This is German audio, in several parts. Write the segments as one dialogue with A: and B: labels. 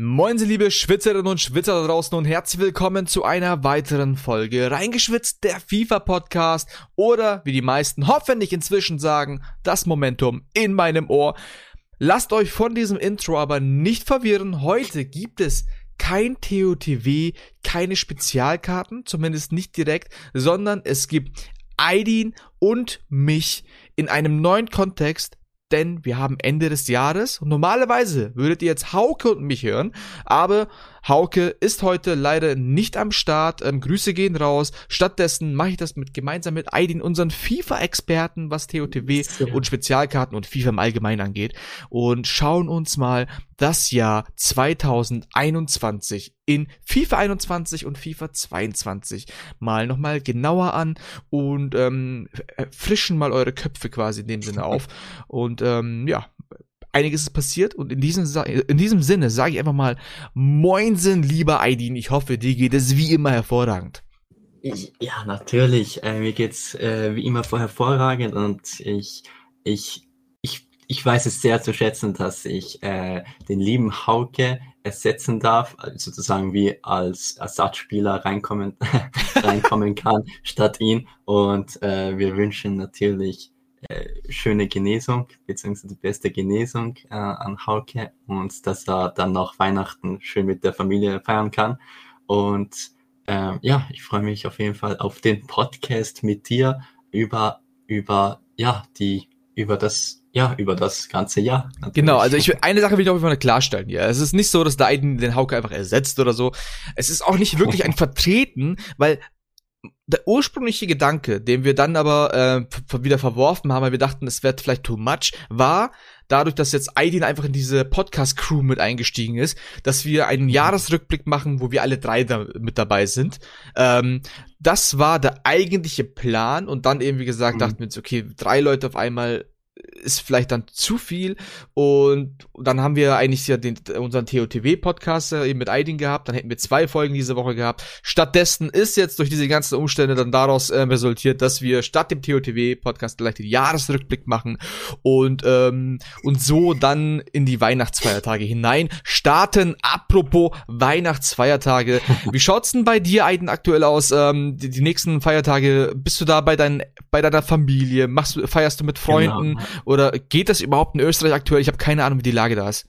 A: Moin Sie liebe Schwitzerinnen und Schwitzer da draußen und herzlich willkommen zu einer weiteren Folge Reingeschwitzt, der FIFA-Podcast oder wie die meisten hoffentlich inzwischen sagen, das Momentum in meinem Ohr. Lasst euch von diesem Intro aber nicht verwirren, heute gibt es kein TOTW, keine Spezialkarten, zumindest nicht direkt, sondern es gibt Aidin und mich in einem neuen Kontext, denn wir haben Ende des Jahres. Und normalerweise würdet ihr jetzt Hauke und mich hören, aber Hauke ist heute leider nicht am Start. Ähm, Grüße gehen raus. Stattdessen mache ich das mit gemeinsam mit Aidin, unseren FIFA-Experten, was TOTW ja. und Spezialkarten und FIFA im Allgemeinen angeht. Und schauen uns mal das Jahr 2021 in FIFA 21 und FIFA 22 mal nochmal genauer an und ähm, frischen mal eure Köpfe quasi in dem Sinne auf. Und ähm, ja, einiges ist passiert und in diesem, in diesem Sinne sage ich einfach mal Moinsen, lieber Aidin. Ich hoffe, dir geht es wie immer hervorragend.
B: Ja, natürlich. Äh, mir geht's äh, wie immer hervorragend und ich, ich, ich, ich weiß es sehr zu schätzen, dass ich äh, den lieben Hauke ersetzen darf, sozusagen wie als Ersatzspieler reinkommen, reinkommen kann statt ihn. Und äh, wir wünschen natürlich schöne Genesung, beziehungsweise die beste Genesung äh, an Hauke und dass er dann noch Weihnachten schön mit der Familie feiern kann. Und äh, ja, ich freue mich auf jeden Fall auf den Podcast mit dir über, über, ja, die, über das ja, über das ganze Jahr.
A: Natürlich. Genau, also ich eine Sache will ich auf jeden Fall klarstellen hier. Es ist nicht so, dass der Aiden den Hauke einfach ersetzt oder so. Es ist auch nicht wirklich ein Vertreten, weil der ursprüngliche Gedanke, den wir dann aber äh, wieder verworfen haben, weil wir dachten, es wird vielleicht too much, war dadurch, dass jetzt Aidin einfach in diese Podcast-Crew mit eingestiegen ist, dass wir einen mhm. Jahresrückblick machen, wo wir alle drei da mit dabei sind. Ähm, das war der eigentliche Plan und dann eben, wie gesagt, mhm. dachten wir uns, okay, drei Leute auf einmal ist vielleicht dann zu viel und dann haben wir eigentlich ja den, unseren TOTW-Podcast äh, eben mit Aidin gehabt, dann hätten wir zwei Folgen diese Woche gehabt. Stattdessen ist jetzt durch diese ganzen Umstände dann daraus äh, resultiert, dass wir statt dem TOTW-Podcast gleich den Jahresrückblick machen und, ähm, und so dann in die Weihnachtsfeiertage hinein starten. Apropos Weihnachtsfeiertage, wie schaut's denn bei dir, Aiden, aktuell aus? Ähm, die, die nächsten Feiertage, bist du da bei, dein, bei deiner Familie? Machst feierst du mit Freunden? Genau. Oder geht das überhaupt in Österreich aktuell? Ich habe keine Ahnung, wie die Lage da ist.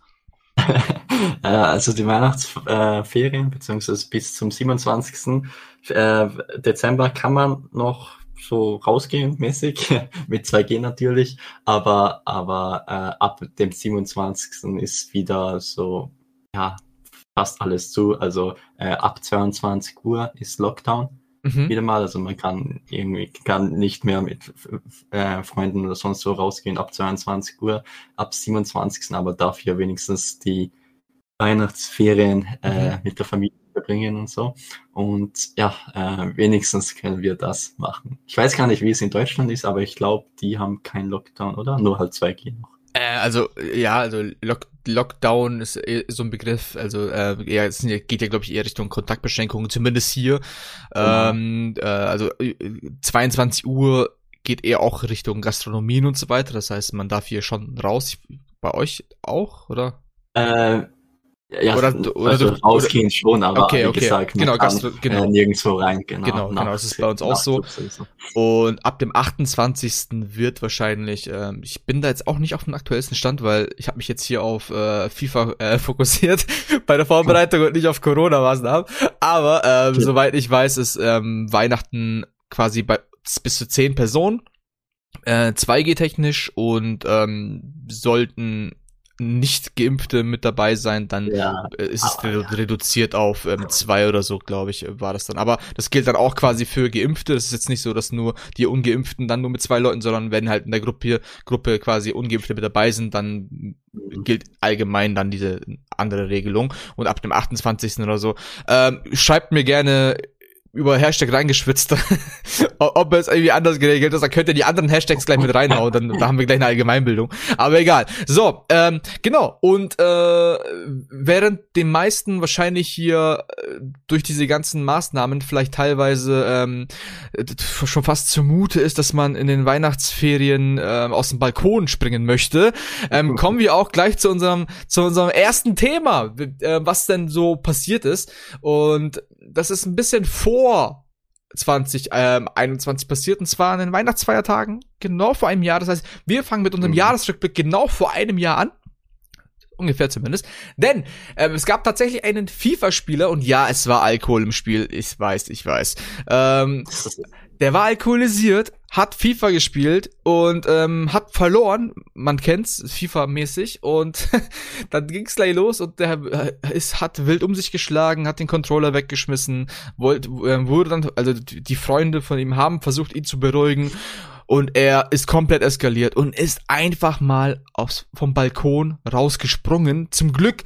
B: also die Weihnachtsferien, beziehungsweise bis zum 27. Äh, Dezember kann man noch so rausgehen mäßig, mit 2G natürlich, aber, aber äh, ab dem 27. ist wieder so, ja, fast alles zu. Also äh, ab 22 Uhr ist Lockdown mhm. wieder mal. Also man kann irgendwie kann nicht mehr mit äh, Freunden oder sonst so rausgehen ab 22 Uhr, ab 27. aber dafür wenigstens die Weihnachtsferien äh, mhm. mit der Familie verbringen und so. Und ja, äh, wenigstens können wir das machen. Ich weiß gar nicht, wie es in Deutschland ist, aber ich glaube, die haben keinen Lockdown, oder? Nur halt 2G noch.
A: Äh, also, ja, also Lock Lockdown ist so ein Begriff, also äh, ja, es geht ja, glaube ich, eher Richtung Kontaktbeschränkungen, zumindest hier. Genau. Ähm, äh, also 22 Uhr geht eher auch Richtung Gastronomien und so weiter. Das heißt, man darf hier schon raus. Bei euch auch, oder?
B: Äh, ja, oder, oder also du, rausgehen oder, schon, aber
A: okay, okay. wie gesagt,
B: genau, Gastro, genau. Äh, nirgendwo rein.
A: Genau, genau, genau das ist bei uns auch so. Und ab dem 28. wird wahrscheinlich, äh, ich bin da jetzt auch nicht auf dem aktuellsten Stand, weil ich habe mich jetzt hier auf äh, FIFA äh, fokussiert bei der Vorbereitung und nicht auf Corona-Maßnahmen. Aber ähm, okay. soweit ich weiß, ist ähm, Weihnachten quasi bei bis zu zehn Personen. Äh, 2G-technisch und ähm, sollten nicht Geimpfte mit dabei sein, dann ja, äh, ist es redu reduziert auf ähm, zwei oder so, glaube ich, war das dann. Aber das gilt dann auch quasi für Geimpfte. Das ist jetzt nicht so, dass nur die Ungeimpften dann nur mit zwei Leuten, sondern wenn halt in der Gruppe, Gruppe quasi Ungeimpfte mit dabei sind, dann mhm. gilt allgemein dann diese andere Regelung. Und ab dem 28. oder so. Ähm, schreibt mir gerne über Hashtag reingeschwitzt, ob es irgendwie anders geregelt ist, dann könnt ihr die anderen Hashtags gleich mit reinhauen, dann da haben wir gleich eine Allgemeinbildung. Aber egal. So, ähm, genau. Und äh, während den meisten wahrscheinlich hier äh, durch diese ganzen Maßnahmen vielleicht teilweise ähm, schon fast zumute ist, dass man in den Weihnachtsferien äh, aus dem Balkon springen möchte, ähm, kommen wir auch gleich zu unserem zu unserem ersten Thema, äh, was denn so passiert ist. Und das ist ein bisschen vor 2021 ähm, passiert, und zwar an den Weihnachtsfeiertagen, genau vor einem Jahr. Das heißt, wir fangen mit unserem mhm. Jahresrückblick genau vor einem Jahr an. Ungefähr zumindest. Denn ähm, es gab tatsächlich einen FIFA-Spieler und ja, es war Alkohol im Spiel. Ich weiß, ich weiß. Ähm, der war alkoholisiert, hat FIFA gespielt und ähm, hat verloren. Man kennt's, FIFA-mäßig. Und dann ging's gleich los und der äh, ist, hat wild um sich geschlagen, hat den Controller weggeschmissen, wollte, äh, wurde dann, also die Freunde von ihm haben versucht, ihn zu beruhigen. Und er ist komplett eskaliert und ist einfach mal aufs, vom Balkon rausgesprungen. Zum Glück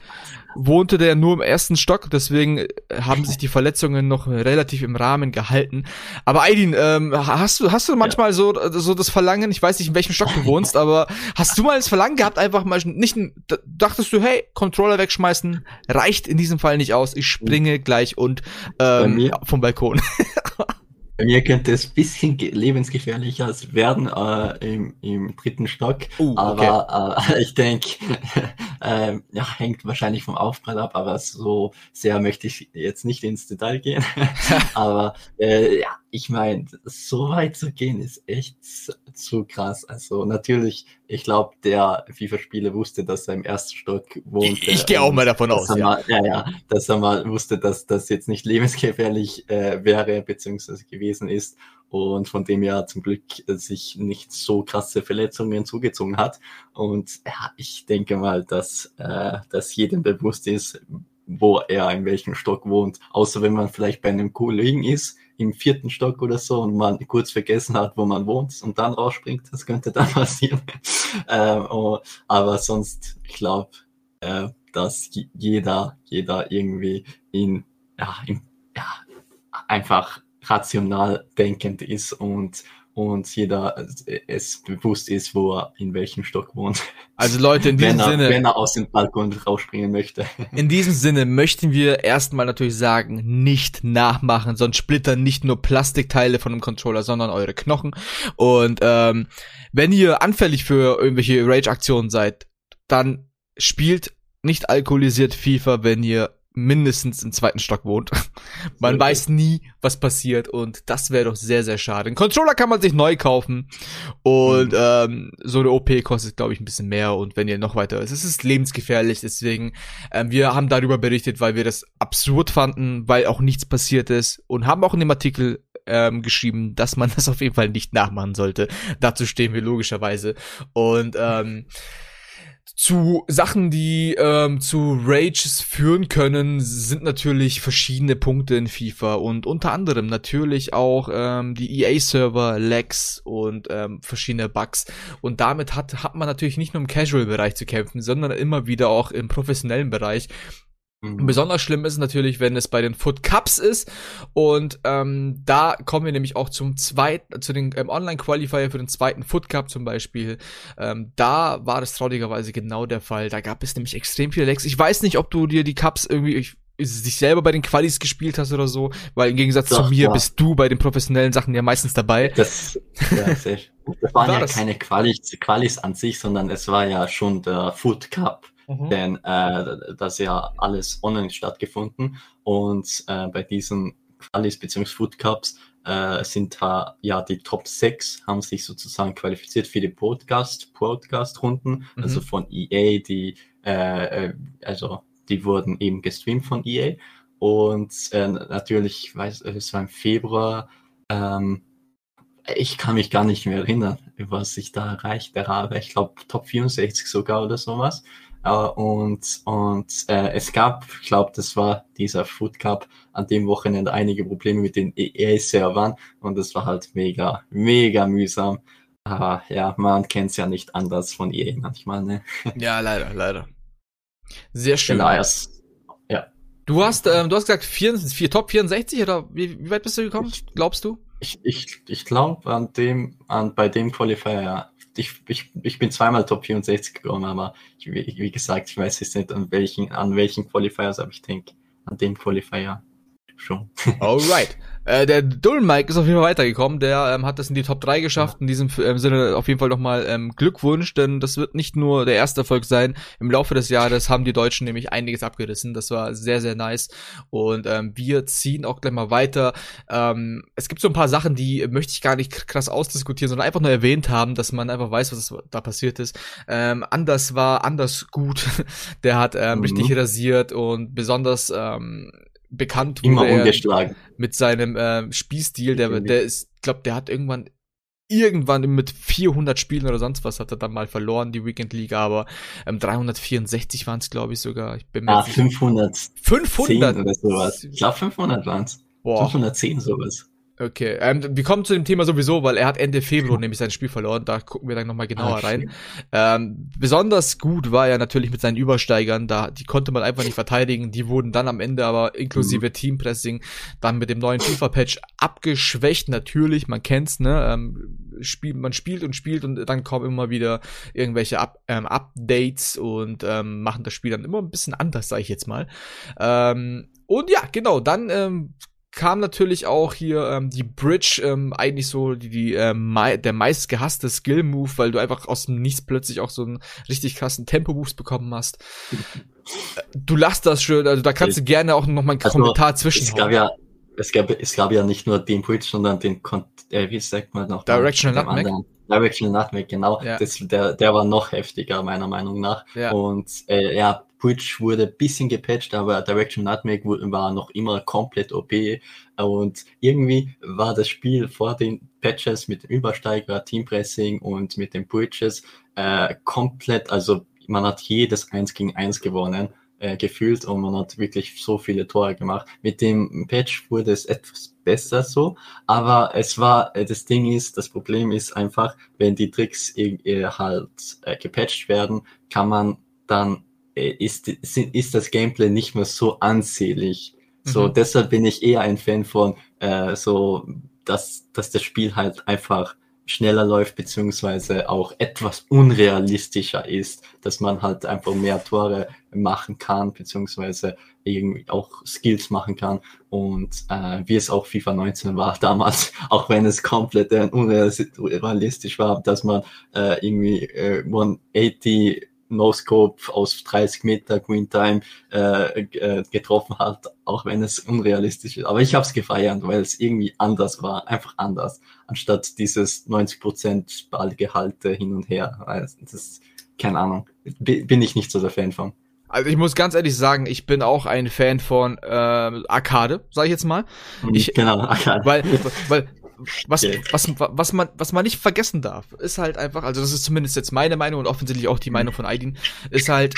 A: wohnte der nur im ersten Stock, deswegen äh, haben sich die Verletzungen noch relativ im Rahmen gehalten. Aber Aidin, ähm, hast du hast du manchmal ja. so so das Verlangen, ich weiß nicht in welchem Stock du wohnst, aber hast du mal das Verlangen gehabt, einfach mal nicht dachtest du, hey, Controller wegschmeißen reicht in diesem Fall nicht aus, ich springe gleich und ähm, vom Balkon.
B: Bei mir könnte es ein bisschen lebensgefährlicher werden äh, im, im dritten Stock. Uh, okay. Aber äh, ich denke, äh, ja, hängt wahrscheinlich vom Aufprall ab, aber so sehr möchte ich jetzt nicht ins Detail gehen. aber äh, ja, ich meine, so weit zu gehen ist echt zu krass. Also natürlich, ich glaube, der FIFA-Spieler wusste, dass er im ersten Stock wohnt.
A: Ich, ich gehe auch mal davon aus.
B: Ja. Mal, ja, ja, dass er mal wusste, dass das jetzt nicht lebensgefährlich äh, wäre, beziehungsweise gewesen ist. Und von dem er zum Glück sich nicht so krasse Verletzungen zugezogen hat. Und ja, ich denke mal, dass, äh, dass jedem bewusst ist, wo er in welchem Stock wohnt. Außer wenn man vielleicht bei einem Kollegen ist, im vierten Stock oder so und man kurz vergessen hat, wo man wohnt und dann rausspringt, das könnte dann passieren. ähm, oh, aber sonst, ich glaube, äh, dass jeder, jeder irgendwie in, ja, in, ja, einfach rational denkend ist und und jeder es bewusst ist, wo er in welchem Stock wohnt.
A: Also Leute, in diesem
B: wenn er,
A: Sinne.
B: Wenn er aus dem Balkon rausspringen möchte.
A: In diesem Sinne möchten wir erstmal natürlich sagen, nicht nachmachen, sonst splittern nicht nur Plastikteile von einem Controller, sondern eure Knochen. Und ähm, wenn ihr anfällig für irgendwelche Rage-Aktionen seid, dann spielt nicht alkoholisiert FIFA, wenn ihr mindestens im zweiten Stock wohnt. man okay. weiß nie, was passiert und das wäre doch sehr, sehr schade. Ein Controller kann man sich neu kaufen und mhm. ähm, so eine OP kostet, glaube ich, ein bisschen mehr und wenn ihr noch weiter ist, es ist lebensgefährlich, deswegen ähm, wir haben darüber berichtet, weil wir das absurd fanden, weil auch nichts passiert ist und haben auch in dem Artikel ähm, geschrieben, dass man das auf jeden Fall nicht nachmachen sollte. Dazu stehen wir logischerweise und ähm, zu Sachen, die ähm, zu Rages führen können, sind natürlich verschiedene Punkte in FIFA und unter anderem natürlich auch ähm, die EA-Server, Lags und ähm, verschiedene Bugs. Und damit hat, hat man natürlich nicht nur im Casual-Bereich zu kämpfen, sondern immer wieder auch im professionellen Bereich. Mhm. Besonders schlimm ist es natürlich, wenn es bei den Foot Cups ist. Und ähm, da kommen wir nämlich auch zum zweiten, zu den ähm, Online-Qualifier für den zweiten Foot Cup zum Beispiel. Ähm, da war das traurigerweise genau der Fall. Da gab es nämlich extrem viele Lecks. Ich weiß nicht, ob du dir die Cups irgendwie. Ich, dich selber bei den Qualis gespielt hast oder so, weil im Gegensatz Doch, zu mir ja. bist du bei den professionellen Sachen ja meistens dabei.
B: Das, ja, sehr. das waren war ja das? keine Qualis, Qualis an sich, sondern es war ja schon der Foot Cup Mhm. Denn äh, das ja alles online stattgefunden und äh, bei diesen Qualis bzw. Food Cups äh, sind da ja die Top 6 haben sich sozusagen qualifiziert für die Podcast, Podcast-Runden, mhm. also von EA, die äh, äh, also die wurden eben gestreamt von EA und äh, natürlich, ich weiß, es war im Februar, ähm, ich kann mich gar nicht mehr erinnern, was ich da erreicht habe. Ich glaube Top 64 sogar oder sowas. Uh, und und äh, es gab, ich glaube, das war dieser Food Cup an dem Wochenende einige Probleme mit den EA-Servern und das war halt mega, mega mühsam. Aber ja, man kennt es ja nicht anders von EA manchmal, ne?
A: Ja, leider, leider. Sehr schön.
B: Genau, erst, ja.
A: Du hast, ähm, du hast gesagt, vier, vier Top 64 oder wie, wie weit bist du gekommen, glaubst du?
B: Ich, ich, ich glaube an dem, an, bei dem Qualifier, ja. Ich, ich, ich bin zweimal Top 64 gekommen, aber ich, wie, gesagt, ich weiß jetzt nicht an welchen, an welchen Qualifiers, aber ich denke an dem Qualifier schon.
A: Alright. Äh, der Dullen Mike ist auf jeden Fall weitergekommen. Der ähm, hat das in die Top 3 geschafft. In diesem ähm, Sinne auf jeden Fall nochmal ähm, Glückwunsch, denn das wird nicht nur der erste Erfolg sein. Im Laufe des Jahres haben die Deutschen nämlich einiges abgerissen. Das war sehr, sehr nice. Und ähm, wir ziehen auch gleich mal weiter. Ähm, es gibt so ein paar Sachen, die möchte ich gar nicht krass ausdiskutieren, sondern einfach nur erwähnt haben, dass man einfach weiß, was da passiert ist. Ähm, anders war anders gut. der hat ähm, mhm. richtig rasiert und besonders ähm, bekannt
B: wurde Immer ungeschlagen.
A: mit seinem äh, Spielstil. Der, der ist, glaub, der hat irgendwann irgendwann mit 400 Spielen oder sonst was hat er dann mal verloren, die Weekend League, aber ähm, 364 waren es, glaube ich, sogar. Ich
B: bin mir ah, 500.
A: 500
B: oder sowas. Ich glaube 500 waren es. 510 sowas.
A: Okay, ähm, wir kommen zu dem Thema sowieso, weil er hat Ende Februar nämlich sein Spiel verloren. Da gucken wir dann nochmal genauer ah, rein. Ähm, besonders gut war er natürlich mit seinen Übersteigern. Da die konnte man einfach nicht verteidigen. Die wurden dann am Ende aber inklusive mhm. Teampressing dann mit dem neuen FIFA-Patch abgeschwächt. Natürlich, man kennt's, ne? Ähm, spiel, man spielt und spielt und dann kommen immer wieder irgendwelche Up, ähm, Updates und ähm, machen das Spiel dann immer ein bisschen anders, sage ich jetzt mal. Ähm, und ja, genau, dann ähm, kam natürlich auch hier ähm, die Bridge, ähm, eigentlich so die, die ähm, der meist gehasste Skill-Move, weil du einfach aus dem Nichts plötzlich auch so einen richtig krassen Tempo-Boost bekommen hast. du lachst das schön, also da kannst du gerne auch noch mal einen also, Kommentar zwischen.
B: Es gab ja, es gab, es gab ja nicht nur den Bridge, sondern den, äh, wie sagt man noch?
A: Directional Nutmeg.
B: Directional Nutmeg, genau. Ja. Das, der, der war noch heftiger, meiner Meinung nach.
A: Ja.
B: Und äh, ja, Bridge wurde ein bisschen gepatcht, aber Direction Nutmeg war noch immer komplett OP. Und irgendwie war das Spiel vor den Patches mit dem Übersteiger, Teampressing und mit den Bridges äh, komplett, also man hat jedes 1 gegen 1 gewonnen äh, gefühlt und man hat wirklich so viele Tore gemacht. Mit dem Patch wurde es etwas besser so, aber es war, äh, das Ding ist, das Problem ist einfach, wenn die Tricks äh, halt gepatcht werden, kann man dann ist, ist das Gameplay nicht mehr so ansehnlich. So, mhm. deshalb bin ich eher ein Fan von äh, so, dass, dass das Spiel halt einfach schneller läuft, beziehungsweise auch etwas unrealistischer ist, dass man halt einfach mehr Tore machen kann, beziehungsweise irgendwie auch Skills machen kann. Und äh, wie es auch FIFA 19 war damals, auch wenn es komplett äh, unrealistisch war, dass man äh, irgendwie äh, 180 No-Scope aus 30 Meter Green Time äh, äh, getroffen hat, auch wenn es unrealistisch ist. Aber ich habe es gefeiert, weil es irgendwie anders war, einfach anders, anstatt dieses 90% Ballgehalte hin und her. Das ist, keine Ahnung, bin ich nicht so der Fan von.
A: Also ich muss ganz ehrlich sagen, ich bin auch ein Fan von äh, Arcade, sag ich jetzt mal.
B: Mhm,
A: ich,
B: genau, Arcade.
A: Weil, weil was, was, was, man, was man nicht vergessen darf, ist halt einfach, also das ist zumindest jetzt meine Meinung und offensichtlich auch die Meinung von Aidin, ist halt,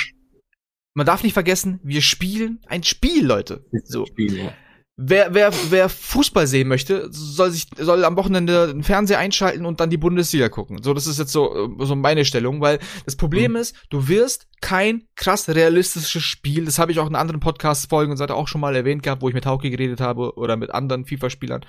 A: man darf nicht vergessen, wir spielen ein Spiel, Leute. So. Spiel, ja. Wer, wer, wer Fußball sehen möchte, soll sich, soll am Wochenende den Fernseher einschalten und dann die Bundesliga gucken. So, das ist jetzt so, so meine Stellung, weil das Problem mhm. ist, du wirst kein krass realistisches Spiel, das habe ich auch in anderen Podcast-Folgen und so auch schon mal erwähnt gehabt, wo ich mit Hauke geredet habe oder mit anderen FIFA-Spielern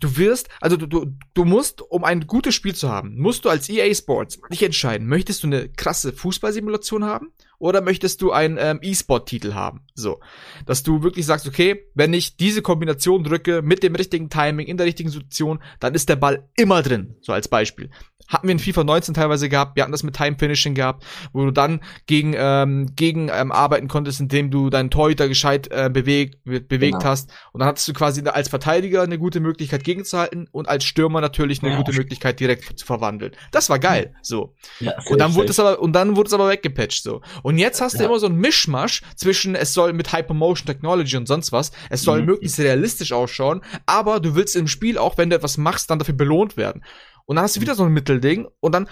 A: du wirst, also du, du, du musst, um ein gutes Spiel zu haben, musst du als EA Sports dich entscheiden, möchtest du eine krasse Fußballsimulation haben oder möchtest du einen ähm, E-Sport-Titel haben? So, dass du wirklich sagst, okay, wenn ich diese Kombination drücke mit dem richtigen Timing in der richtigen Situation, dann ist der Ball immer drin, so als Beispiel. Hatten wir in FIFA 19 teilweise gehabt, wir hatten das mit Time Finishing gehabt, wo du dann gegen, ähm, gegen ähm, arbeiten konntest, indem du deinen Torhüter gescheit äh, bewegt, bewegt genau. hast. Und dann hattest du quasi als Verteidiger eine gute Möglichkeit gegenzuhalten und als Stürmer natürlich eine ja. gute Möglichkeit direkt zu verwandeln. Das war geil, so. Ja, und dann wurde es aber, und dann wurde es aber weggepatcht, so. Und jetzt hast ja. du immer so ein Mischmasch zwischen, es soll mit Hypermotion Technology und sonst was, es soll mhm. möglichst realistisch ausschauen, aber du willst im Spiel auch, wenn du etwas machst, dann dafür belohnt werden. Und dann hast du wieder so ein Mittelding und dann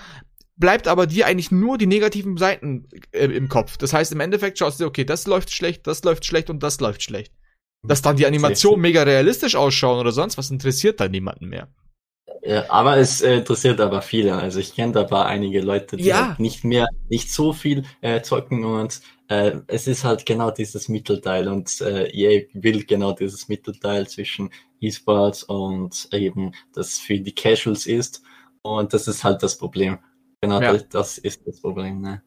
A: bleibt aber dir eigentlich nur die negativen Seiten äh, im Kopf. Das heißt, im Endeffekt schaust du, okay, das läuft schlecht, das läuft schlecht und das läuft schlecht. Dass dann die Animationen mega realistisch ausschauen oder sonst was interessiert dann niemanden mehr.
B: Ja, aber es äh, interessiert aber viele. Also ich kenne da paar einige Leute, die
A: ja.
B: halt nicht mehr, nicht so viel äh, zocken und äh, es ist halt genau dieses Mittelteil und äh, EA will genau dieses Mittelteil zwischen E-Sports und eben das für die Casuals ist. Und das ist halt das Problem. Genau, ja. das, das, ist das Problem. Ne?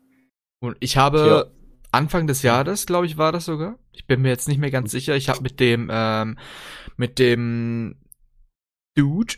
A: Und ich habe ja. Anfang des Jahres, glaube ich, war das sogar. Ich bin mir jetzt nicht mehr ganz sicher. Ich habe mit dem ähm, mit dem Dude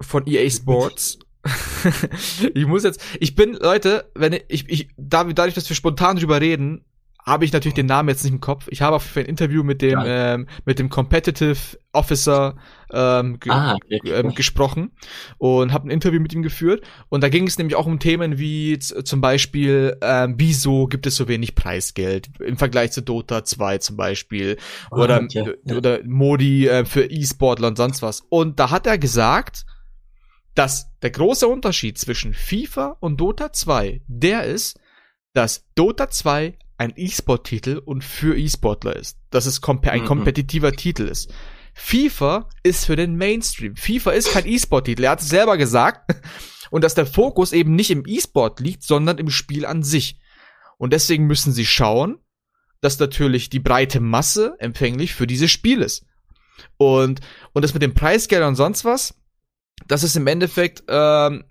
A: von EA Sports ich muss jetzt, ich bin, Leute, wenn ich, ich, dadurch, dass wir spontan drüber reden, habe ich natürlich den Namen jetzt nicht im Kopf. Ich habe auf ein Interview mit dem ja. ähm, mit dem Competitive Officer ähm, ge ah, ähm, gesprochen und habe ein Interview mit ihm geführt. Und da ging es nämlich auch um Themen wie zum Beispiel, ähm, wieso gibt es so wenig Preisgeld im Vergleich zu Dota 2 zum Beispiel oh, oder okay. oder Modi äh, für E-Sportler und sonst was. Und da hat er gesagt, dass der große Unterschied zwischen FIFA und Dota 2 der ist, dass Dota 2 ein E-Sport-Titel und für E-Sportler ist. Dass es komp ein mhm. kompetitiver Titel ist. FIFA ist für den Mainstream. FIFA ist kein E-Sport-Titel. Er hat es selber gesagt. Und dass der Fokus eben nicht im E-Sport liegt, sondern im Spiel an sich. Und deswegen müssen sie schauen, dass natürlich die breite Masse empfänglich für dieses Spiel ist. Und, und das mit dem Preisgeld und sonst was, das ist im Endeffekt ähm,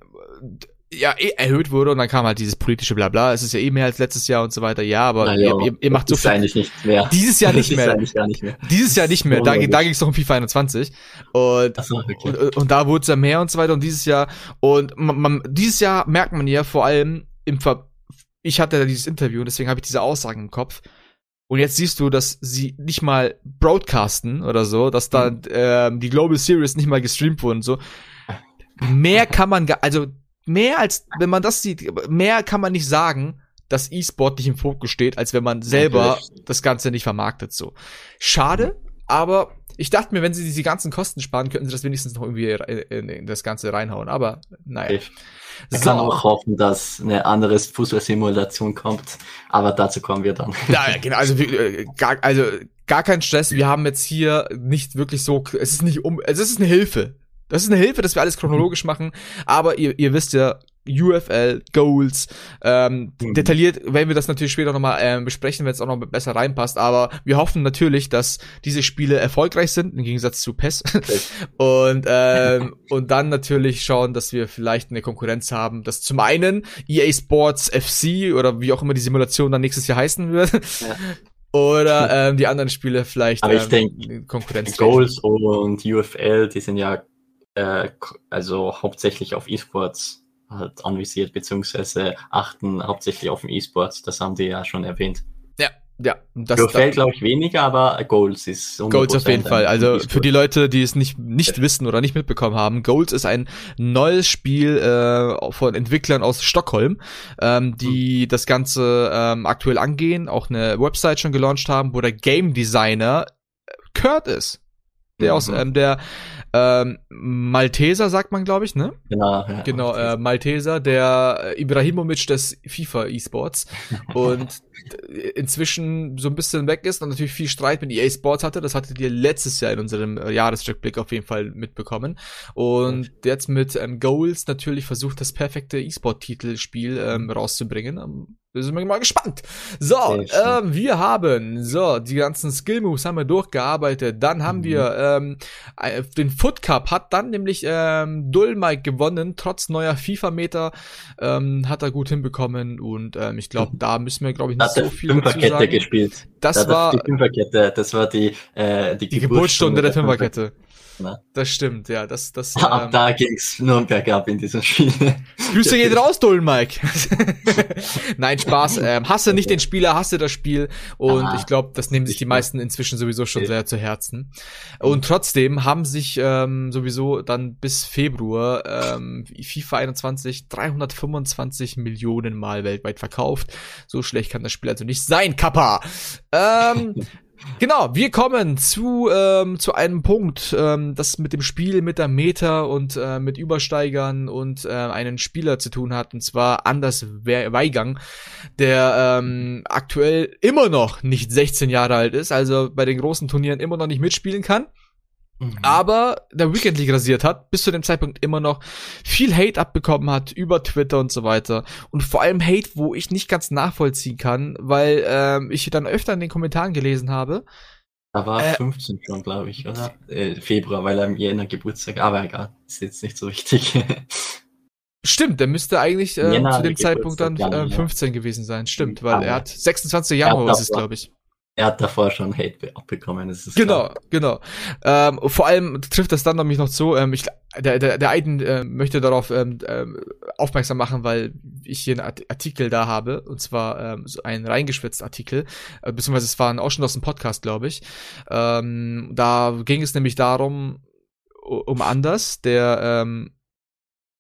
A: ja eh erhöht wurde und dann kam halt dieses politische Blabla. Es ist ja eh mehr als letztes Jahr und so weiter. Ja, aber
B: ihr, ihr, ihr, macht so viel.
A: Eigentlich nicht mehr. Dieses Jahr nicht mehr. nicht mehr. Dieses Jahr nicht mehr. Da, da ging es doch um FIFA 21 und, so, okay. und, und, da wurde es ja mehr und so weiter und dieses Jahr und man, man, dieses Jahr merkt man ja vor allem im Ver ich hatte da dieses Interview und deswegen habe ich diese Aussagen im Kopf. Und jetzt siehst du, dass sie nicht mal broadcasten oder so, dass da mhm. ähm, die Global Series nicht mal gestreamt wurden so. Mehr kann man, also mehr als, wenn man das sieht, mehr kann man nicht sagen, dass E-Sport nicht im Fokus steht, als wenn man selber das Ganze nicht vermarktet, so. Schade, aber ich dachte mir, wenn sie diese ganzen Kosten sparen, könnten sie das wenigstens noch irgendwie in, in das Ganze reinhauen, aber naja.
B: Ich so. kann auch hoffen, dass eine andere Fußballsimulation kommt, aber dazu kommen wir dann.
A: Ja, genau, also, äh, gar, also gar kein Stress, wir haben jetzt hier nicht wirklich so, es ist nicht um, es ist eine Hilfe. Das ist eine Hilfe, dass wir alles chronologisch machen, aber ihr, ihr wisst ja, UFL, Goals, ähm, mhm. detailliert werden wir das natürlich später nochmal ähm, besprechen, wenn es auch noch besser reinpasst, aber wir hoffen natürlich, dass diese Spiele erfolgreich sind, im Gegensatz zu PES. Und, ähm, und dann natürlich schauen, dass wir vielleicht eine Konkurrenz haben, dass zum einen EA Sports FC oder wie auch immer die Simulation dann nächstes Jahr heißen wird, ja. Oder ähm, die anderen Spiele vielleicht.
B: Aber ich ähm, denke, Konkurrenz. Goals und UFL, die sind ja äh, also hauptsächlich auf E-Sports halt anvisiert, beziehungsweise achten hauptsächlich auf den E-Sports. Das haben die ja schon erwähnt.
A: Ja, ja.
B: Das fällt, glaube ich, weniger, aber Goals ist
A: Goals auf jeden Fall. Also für die Leute, die es nicht, nicht wissen oder nicht mitbekommen haben, Goals ist ein neues Spiel äh, von Entwicklern aus Stockholm, ähm, die hm. das Ganze ähm, aktuell angehen, auch eine Website schon gelauncht haben, wo der Game Designer Kurt ist. Der mhm. aus ähm, der ähm, Malteser sagt man, glaube ich, ne?
B: Genau.
A: Ja, genau, äh, Malteser, der Ibrahimovic des FIFA E-Sports und inzwischen so ein bisschen weg ist und natürlich viel Streit mit EA Sports hatte. Das hattet ihr letztes Jahr in unserem äh, Jahresrückblick auf jeden Fall mitbekommen. Und jetzt mit ähm, Goals natürlich versucht, das perfekte E-Sport-Titelspiel ähm, rauszubringen. Da sind wir mal gespannt. So, ähm, wir haben, so, die ganzen Skill-Moves haben wir durchgearbeitet. Dann haben mhm. wir ähm, äh, den Foot Cup, hat dann nämlich ähm, Dullmike gewonnen, trotz neuer FIFA-Meter. Ähm, hat er gut hinbekommen und ähm, ich glaube, mhm. da müssen wir, glaube ich, nicht
B: hat so viel Fünferkette gespielt.
A: Das da war
B: die Fünferkette, das war die,
A: äh, die, die Geburtsstunde der Fünferkette. Ne? Das stimmt, ja. Das, das,
B: Ab ähm, da ging's nur bergab in diesem Spiel.
A: Grüße geht raus, Dullen Mike. Nein, Spaß. Ähm, hasse nicht den Spieler, hasse das Spiel. Und Aha. ich glaube, das nehmen sich die meisten inzwischen sowieso schon sehr zu Herzen. Und trotzdem haben sich ähm, sowieso dann bis Februar ähm, FIFA 21 325 Millionen Mal weltweit verkauft. So schlecht kann das Spiel also nicht sein, Kappa. Ähm, Genau, wir kommen zu, ähm, zu einem Punkt, ähm, das mit dem Spiel, mit der Meta und äh, mit Übersteigern und äh, einen Spieler zu tun hat, und zwar Anders Weigang, der ähm, aktuell immer noch nicht 16 Jahre alt ist, also bei den großen Turnieren immer noch nicht mitspielen kann. Mhm. aber der Weekend League rasiert hat, bis zu dem Zeitpunkt immer noch viel Hate abbekommen hat über Twitter und so weiter. Und vor allem Hate, wo ich nicht ganz nachvollziehen kann, weil ähm, ich dann öfter in den Kommentaren gelesen habe.
B: Da war äh, 15 schon, glaube ich, oder? Äh, Februar, weil er im Jänner Geburtstag, aber egal, ist jetzt nicht so wichtig.
A: Stimmt, der müsste eigentlich äh, zu dem Zeitpunkt dann äh, 15 ja. gewesen sein. Stimmt, weil er hat 26 Januar, was ist, glaube ich.
B: Er hat davor schon Hate abbekommen. Das ist
A: genau, klar. genau. Ähm, vor allem trifft das dann nämlich noch so, ähm, ich, der, der, der Aiden äh, möchte darauf ähm, äh, aufmerksam machen, weil ich hier einen Artikel da habe, und zwar ähm, so ein reingeschwitzt Artikel, äh, beziehungsweise es war ein Ausschnitt aus dem Podcast, glaube ich. Ähm, da ging es nämlich darum, um Anders, der ähm,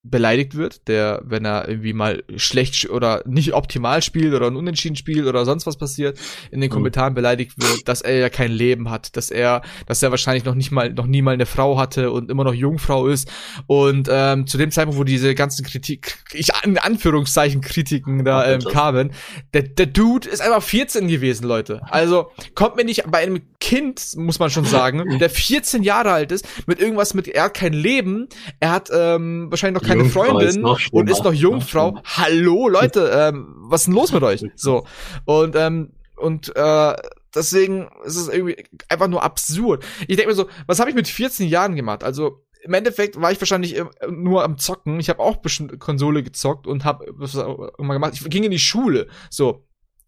A: beleidigt wird, der, wenn er irgendwie mal schlecht oder nicht optimal spielt oder ein Unentschieden spielt oder sonst was passiert, in den mhm. Kommentaren beleidigt wird, dass er ja kein Leben hat, dass er, dass er wahrscheinlich noch nicht mal, noch nie mal eine Frau hatte und immer noch Jungfrau ist. Und ähm, zu dem Zeitpunkt, wo diese ganzen Kritik, ich in Anführungszeichen Kritiken da ähm, kamen, der, der Dude ist einfach 14 gewesen, Leute. Also kommt mir nicht bei einem Kind, muss man schon sagen, der 14 Jahre alt ist, mit irgendwas mit, er hat kein Leben, er hat ähm, wahrscheinlich noch keine Jungfrau Freundin ist und ist noch Jungfrau. Hallo, Leute, ähm, was ist denn los mit euch? So. Und, ähm, und äh, deswegen ist es irgendwie einfach nur absurd. Ich denke mir so, was habe ich mit 14 Jahren gemacht? Also im Endeffekt war ich wahrscheinlich nur am Zocken. Ich habe auch bestimmt Konsole gezockt und habe was immer gemacht. Ich ging in die Schule. So.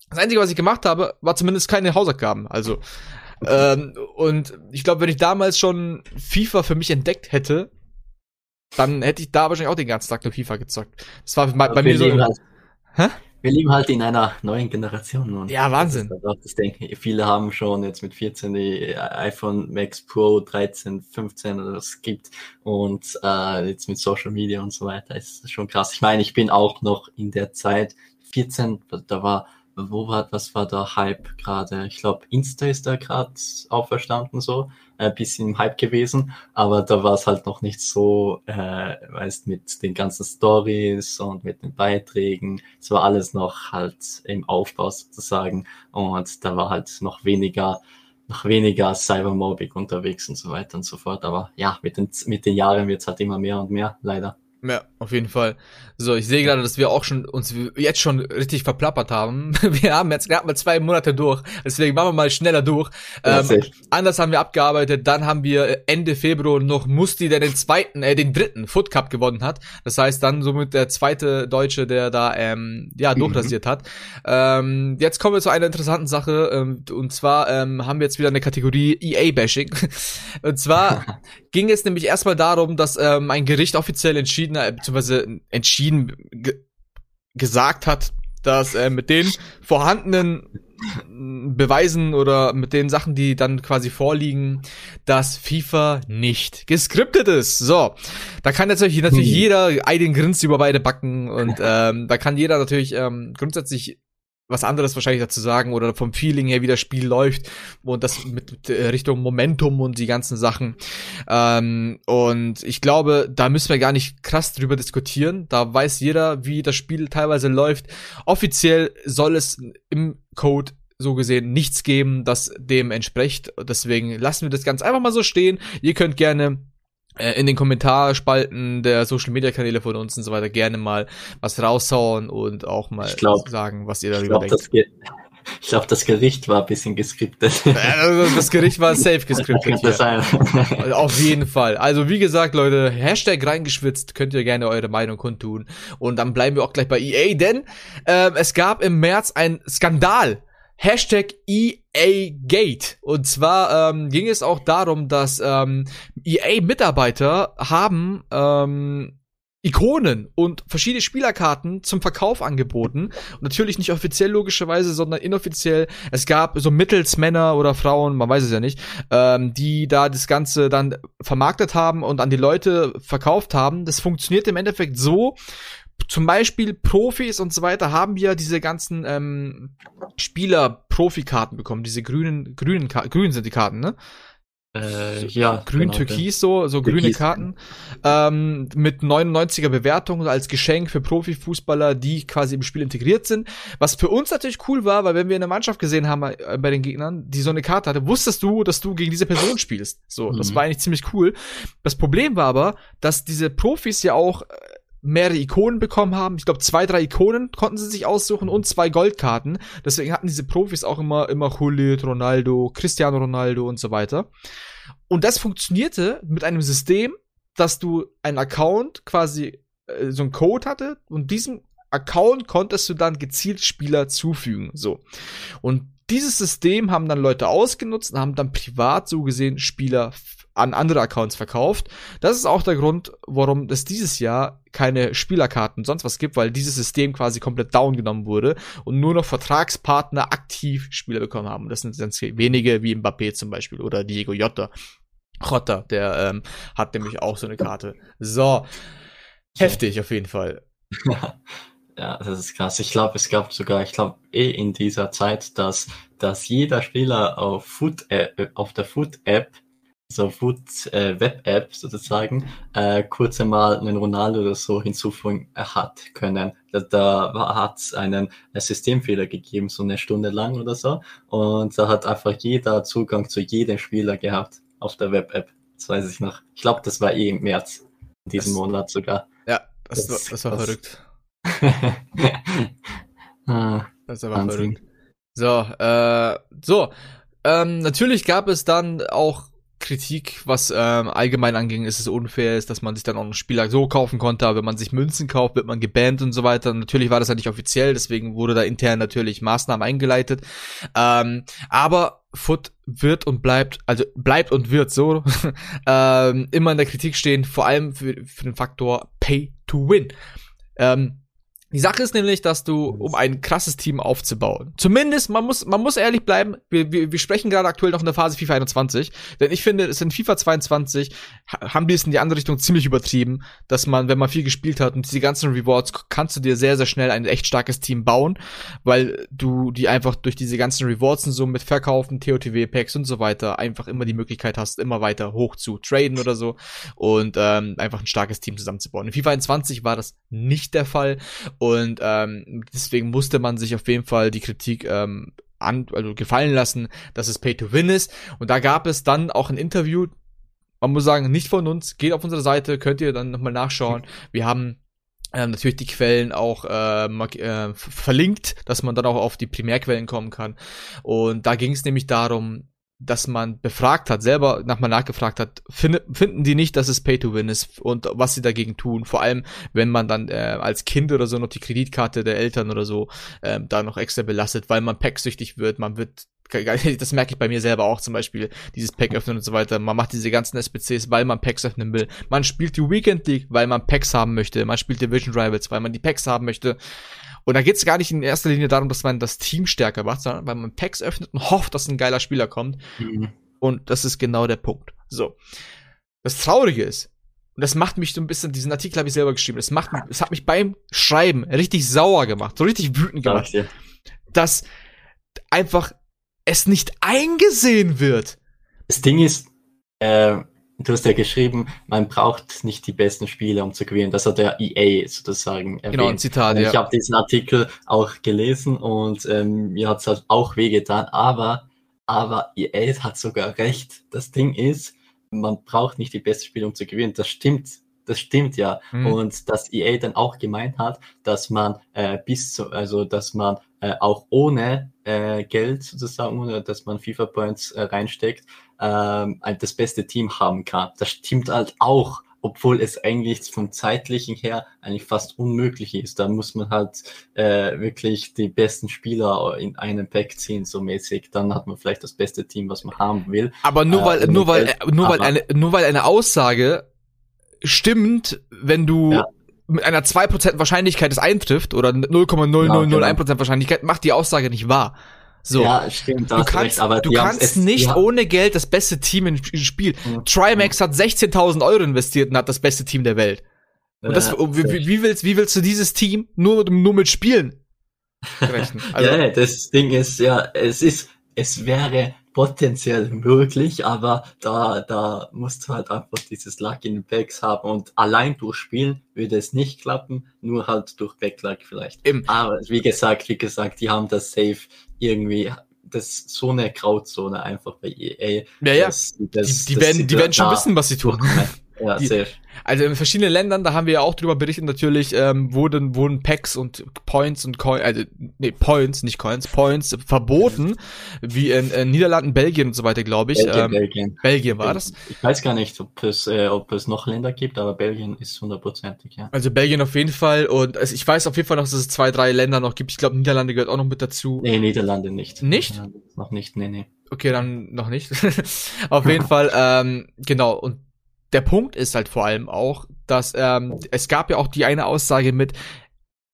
A: Das Einzige, was ich gemacht habe, war zumindest keine Hausaufgaben. Also ähm, und ich glaube, wenn ich damals schon FIFA für mich entdeckt hätte, dann hätte ich da wahrscheinlich auch den ganzen Tag nur FIFA gezockt. Das war bei, bei mir so.
B: Halt, Hä? Wir leben halt in einer neuen Generation.
A: Und ja, Wahnsinn.
B: Das, das denke ich, viele haben schon jetzt mit 14 die iPhone Max Pro 13, 15 oder das gibt und äh, jetzt mit Social Media und so weiter ist schon krass. Ich meine, ich bin auch noch in der Zeit 14, da war wo war, was war der Hype gerade? Ich glaube, Insta ist da gerade auferstanden so, ein bisschen im Hype gewesen, aber da war es halt noch nicht so, äh, weißt, mit den ganzen Stories und mit den Beiträgen. Es war alles noch halt im Aufbau sozusagen und da war halt noch weniger noch weniger Cybermobbing unterwegs und so weiter und so fort. Aber ja, mit den, mit den Jahren wird es halt immer mehr und mehr, leider.
A: Ja, auf jeden Fall. So, ich sehe gerade, dass wir auch schon uns jetzt schon richtig verplappert haben. Wir haben jetzt gerade mal zwei Monate durch, deswegen machen wir mal schneller durch. Ähm, anders haben wir abgearbeitet, dann haben wir Ende Februar noch Musti, der den zweiten, äh, den dritten Foot Cup gewonnen hat. Das heißt dann somit der zweite Deutsche, der da ähm, ja mhm. durchrasiert mhm. hat. Ähm, jetzt kommen wir zu einer interessanten Sache ähm, und zwar ähm, haben wir jetzt wieder eine Kategorie EA Bashing. und zwar ging es nämlich erstmal darum, dass ähm, ein Gericht offiziell entschieden, äh, beziehungsweise entschieden ge gesagt hat, dass äh, mit den vorhandenen Beweisen oder mit den Sachen, die dann quasi vorliegen, dass FIFA nicht geskriptet ist. So, da kann natürlich, natürlich hm. jeder einen Grinst über beide Backen und ähm, da kann jeder natürlich ähm, grundsätzlich was anderes wahrscheinlich dazu sagen oder vom Feeling her, wie das Spiel läuft und das mit äh, Richtung Momentum und die ganzen Sachen. Ähm, und ich glaube, da müssen wir gar nicht krass drüber diskutieren. Da weiß jeder, wie das Spiel teilweise läuft. Offiziell soll es im Code so gesehen nichts geben, das dem entspricht. Deswegen lassen wir das ganz einfach mal so stehen. Ihr könnt gerne in den Kommentarspalten der Social Media Kanäle von uns und so weiter gerne mal was raushauen und auch mal
B: glaub,
A: sagen, was ihr darüber
B: ich glaub, denkt. Ich glaube, das Gericht war ein bisschen geskriptet.
A: Also das Gericht war safe geskriptet. Das sein. Auf jeden Fall. Also wie gesagt, Leute, Hashtag reingeschwitzt, könnt ihr gerne eure Meinung kundtun. Und dann bleiben wir auch gleich bei EA, denn ähm, es gab im März einen Skandal Hashtag EA Gate. Und zwar ähm, ging es auch darum, dass ähm, EA-Mitarbeiter haben ähm, Ikonen und verschiedene Spielerkarten zum Verkauf angeboten. Und natürlich nicht offiziell logischerweise, sondern inoffiziell. Es gab so Mittelsmänner oder Frauen, man weiß es ja nicht, ähm, die da das Ganze dann vermarktet haben und an die Leute verkauft haben. Das funktioniert im Endeffekt so, zum Beispiel Profis und so weiter haben ja diese ganzen ähm, Spieler-Profikarten bekommen, diese grünen, grünen, grün sind die Karten, ne?
B: Äh, ja,
A: grün-türkis genau, so, so Türkis. grüne Karten. Ähm, mit 99er Bewertungen als Geschenk für Profifußballer, die quasi im Spiel integriert sind. Was für uns natürlich cool war, weil wenn wir eine Mannschaft gesehen haben äh, bei den Gegnern, die so eine Karte hatte, wusstest du, dass du gegen diese Person spielst. So, mhm. das war eigentlich ziemlich cool. Das Problem war aber, dass diese Profis ja auch äh, mehrere Ikonen bekommen haben. Ich glaube, zwei, drei Ikonen konnten sie sich aussuchen und zwei Goldkarten. Deswegen hatten diese Profis auch immer, immer Hulit, Ronaldo, Cristiano Ronaldo und so weiter. Und das funktionierte mit einem System, dass du einen Account quasi äh, so einen Code hatte und diesem Account konntest du dann gezielt Spieler zufügen. So. Und dieses System haben dann Leute ausgenutzt und haben dann privat so gesehen Spieler an andere Accounts verkauft. Das ist auch der Grund, warum es dieses Jahr keine Spielerkarten sonst was gibt, weil dieses System quasi komplett down genommen wurde und nur noch Vertragspartner aktiv Spieler bekommen haben. Das sind ganz wenige wie Mbappé zum Beispiel oder Diego Jota. Jota, der ähm, hat nämlich auch so eine Karte. So, heftig auf jeden Fall.
B: Ja, das ist krass. Ich glaube, es gab sogar, ich glaube, eh in dieser Zeit, dass, dass jeder Spieler auf Foot, äh, auf der Foot So Food äh, Web App sozusagen äh, kurz einmal einen Ronaldo oder so hinzufügen hat können. Da, da hat es einen äh, Systemfehler gegeben, so eine Stunde lang oder so. Und da hat einfach jeder Zugang zu jedem Spieler gehabt auf der Web App. Das weiß ich noch. Ich glaube, das war eh im März in diesem das, Monat sogar.
A: Ja, das, das, das war das, verrückt. ah, das war Wahnsinn. verrückt. So, äh, so. Ähm, natürlich gab es dann auch Kritik, was ähm, allgemein anging, ist es unfair ist, dass man sich dann auch einen Spieler so kaufen konnte, aber wenn man sich Münzen kauft, wird man gebannt und so weiter. natürlich war das ja nicht offiziell, deswegen wurde da intern natürlich Maßnahmen eingeleitet. Ähm, aber Foot wird und bleibt, also bleibt und wird so ähm, immer in der Kritik stehen, vor allem für, für den Faktor Pay to Win. Ähm, die Sache ist nämlich, dass du, um ein krasses Team aufzubauen, zumindest, man muss, man muss ehrlich bleiben, wir, wir, wir sprechen gerade aktuell noch in der Phase FIFA 21, denn ich finde, es in FIFA 22 haben die es in die andere Richtung ziemlich übertrieben, dass man, wenn man viel gespielt hat und diese ganzen Rewards, kannst du dir sehr, sehr schnell ein echt starkes Team bauen, weil du die einfach durch diese ganzen Rewards und so mit Verkaufen, TOTW-Packs und so weiter einfach immer die Möglichkeit hast, immer weiter hoch zu traden oder so und ähm, einfach ein starkes Team zusammenzubauen. In FIFA 21 war das nicht der Fall und ähm, deswegen musste man sich auf jeden Fall die Kritik ähm, an, also gefallen lassen, dass es Pay to Win ist. Und da gab es dann auch ein Interview, man muss sagen, nicht von uns, geht auf unsere Seite, könnt ihr dann nochmal nachschauen. Wir haben ähm, natürlich die Quellen auch äh, äh, verlinkt, dass man dann auch auf die Primärquellen kommen kann. Und da ging es nämlich darum, dass man befragt hat, selber nochmal nachgefragt hat, find, finden die nicht, dass es Pay to Win ist und was sie dagegen tun. Vor allem, wenn man dann äh, als Kind oder so noch die Kreditkarte der Eltern oder so äh, da noch extra belastet, weil man packsüchtig wird, man wird das merke ich bei mir selber auch zum Beispiel, dieses Pack öffnen und so weiter. Man macht diese ganzen SPCs, weil man Packs öffnen will. Man spielt die Weekend League, weil man Packs haben möchte. Man spielt Division Rivals, weil man die Packs haben möchte. Und da geht es gar nicht in erster Linie darum, dass man das Team stärker macht, sondern weil man Packs öffnet und hofft, dass ein geiler Spieler kommt. Mhm. Und das ist genau der Punkt. So. Das Traurige ist, und das macht mich so ein bisschen, diesen Artikel habe ich selber geschrieben, das macht, es hat mich beim Schreiben richtig sauer gemacht, so richtig wütend gemacht, dass einfach es nicht eingesehen wird.
B: Das Ding ist, äh, du hast ja geschrieben, man braucht nicht die besten Spieler, um zu gewinnen. Das hat der EA sozusagen erwähnt. Genau, ein Zitat, ja. Ich habe diesen Artikel auch gelesen und ähm, mir hat es halt auch wehgetan, aber, aber EA hat sogar recht. Das Ding ist, man braucht nicht die besten Spieler, um zu gewinnen. Das stimmt. Das stimmt ja. Mhm. Und dass EA dann auch gemeint hat, dass man äh, bis zu, also dass man äh, auch ohne äh, Geld sozusagen, ohne dass man FIFA Points äh, reinsteckt, ähm, das beste Team haben kann. Das stimmt halt auch, obwohl es eigentlich vom zeitlichen her eigentlich fast unmöglich ist. Da muss man halt äh, wirklich die besten Spieler in einem Pack ziehen, so mäßig. Dann hat man vielleicht das beste Team, was man haben will.
A: Aber nur weil, äh, nur weil, nur weil eine, nur weil eine Aussage stimmt, wenn du ja mit einer 2% Wahrscheinlichkeit es eintrifft oder 0,0001% ja, genau. Wahrscheinlichkeit macht die Aussage nicht wahr. So.
B: Ja, stimmt.
A: Du kannst, recht, aber du kannst es, nicht ohne Geld das beste Team im Spiel. Mhm. Trimax hat 16.000 Euro investiert und hat das beste Team der Welt. Und das, wie, wie, willst, wie willst du dieses Team nur, nur mit Spielen
B: rechnen? Also, ja, das Ding ist, ja, es ist, es wäre potenziell möglich, aber da, da musst du halt einfach dieses Luck in den Packs haben und allein durch Spielen würde es nicht klappen, nur halt durch Backluck vielleicht. Eben. Aber wie gesagt, wie gesagt, die haben das safe irgendwie das ist so eine Grauzone einfach bei EA.
A: Ja, ja. Das, das, die, die werden, die werden schon wissen, was sie tun.
B: Ja, die, safe.
A: Also in verschiedenen Ländern, da haben wir ja auch drüber berichtet, natürlich ähm, wurden, wurden Packs und Points und Coins, also nee, Points, nicht Coins, Points verboten, wie in, in Niederlanden, Belgien und so weiter, glaube ich.
B: Belgien, ähm, Belgien.
A: Belgien war das.
B: Ich weiß gar nicht, ob es, äh, ob es noch Länder gibt, aber Belgien ist hundertprozentig, ja.
A: Also Belgien auf jeden Fall und also ich weiß auf jeden Fall noch, dass es zwei, drei Länder noch gibt. Ich glaube, Niederlande gehört auch noch mit dazu.
B: Nee, Niederlande nicht.
A: Nicht?
B: Niederlande noch nicht, nee, nee.
A: Okay, dann noch nicht. auf jeden Fall, ähm, genau. Und der Punkt ist halt vor allem auch, dass ähm, es gab ja auch die eine Aussage mit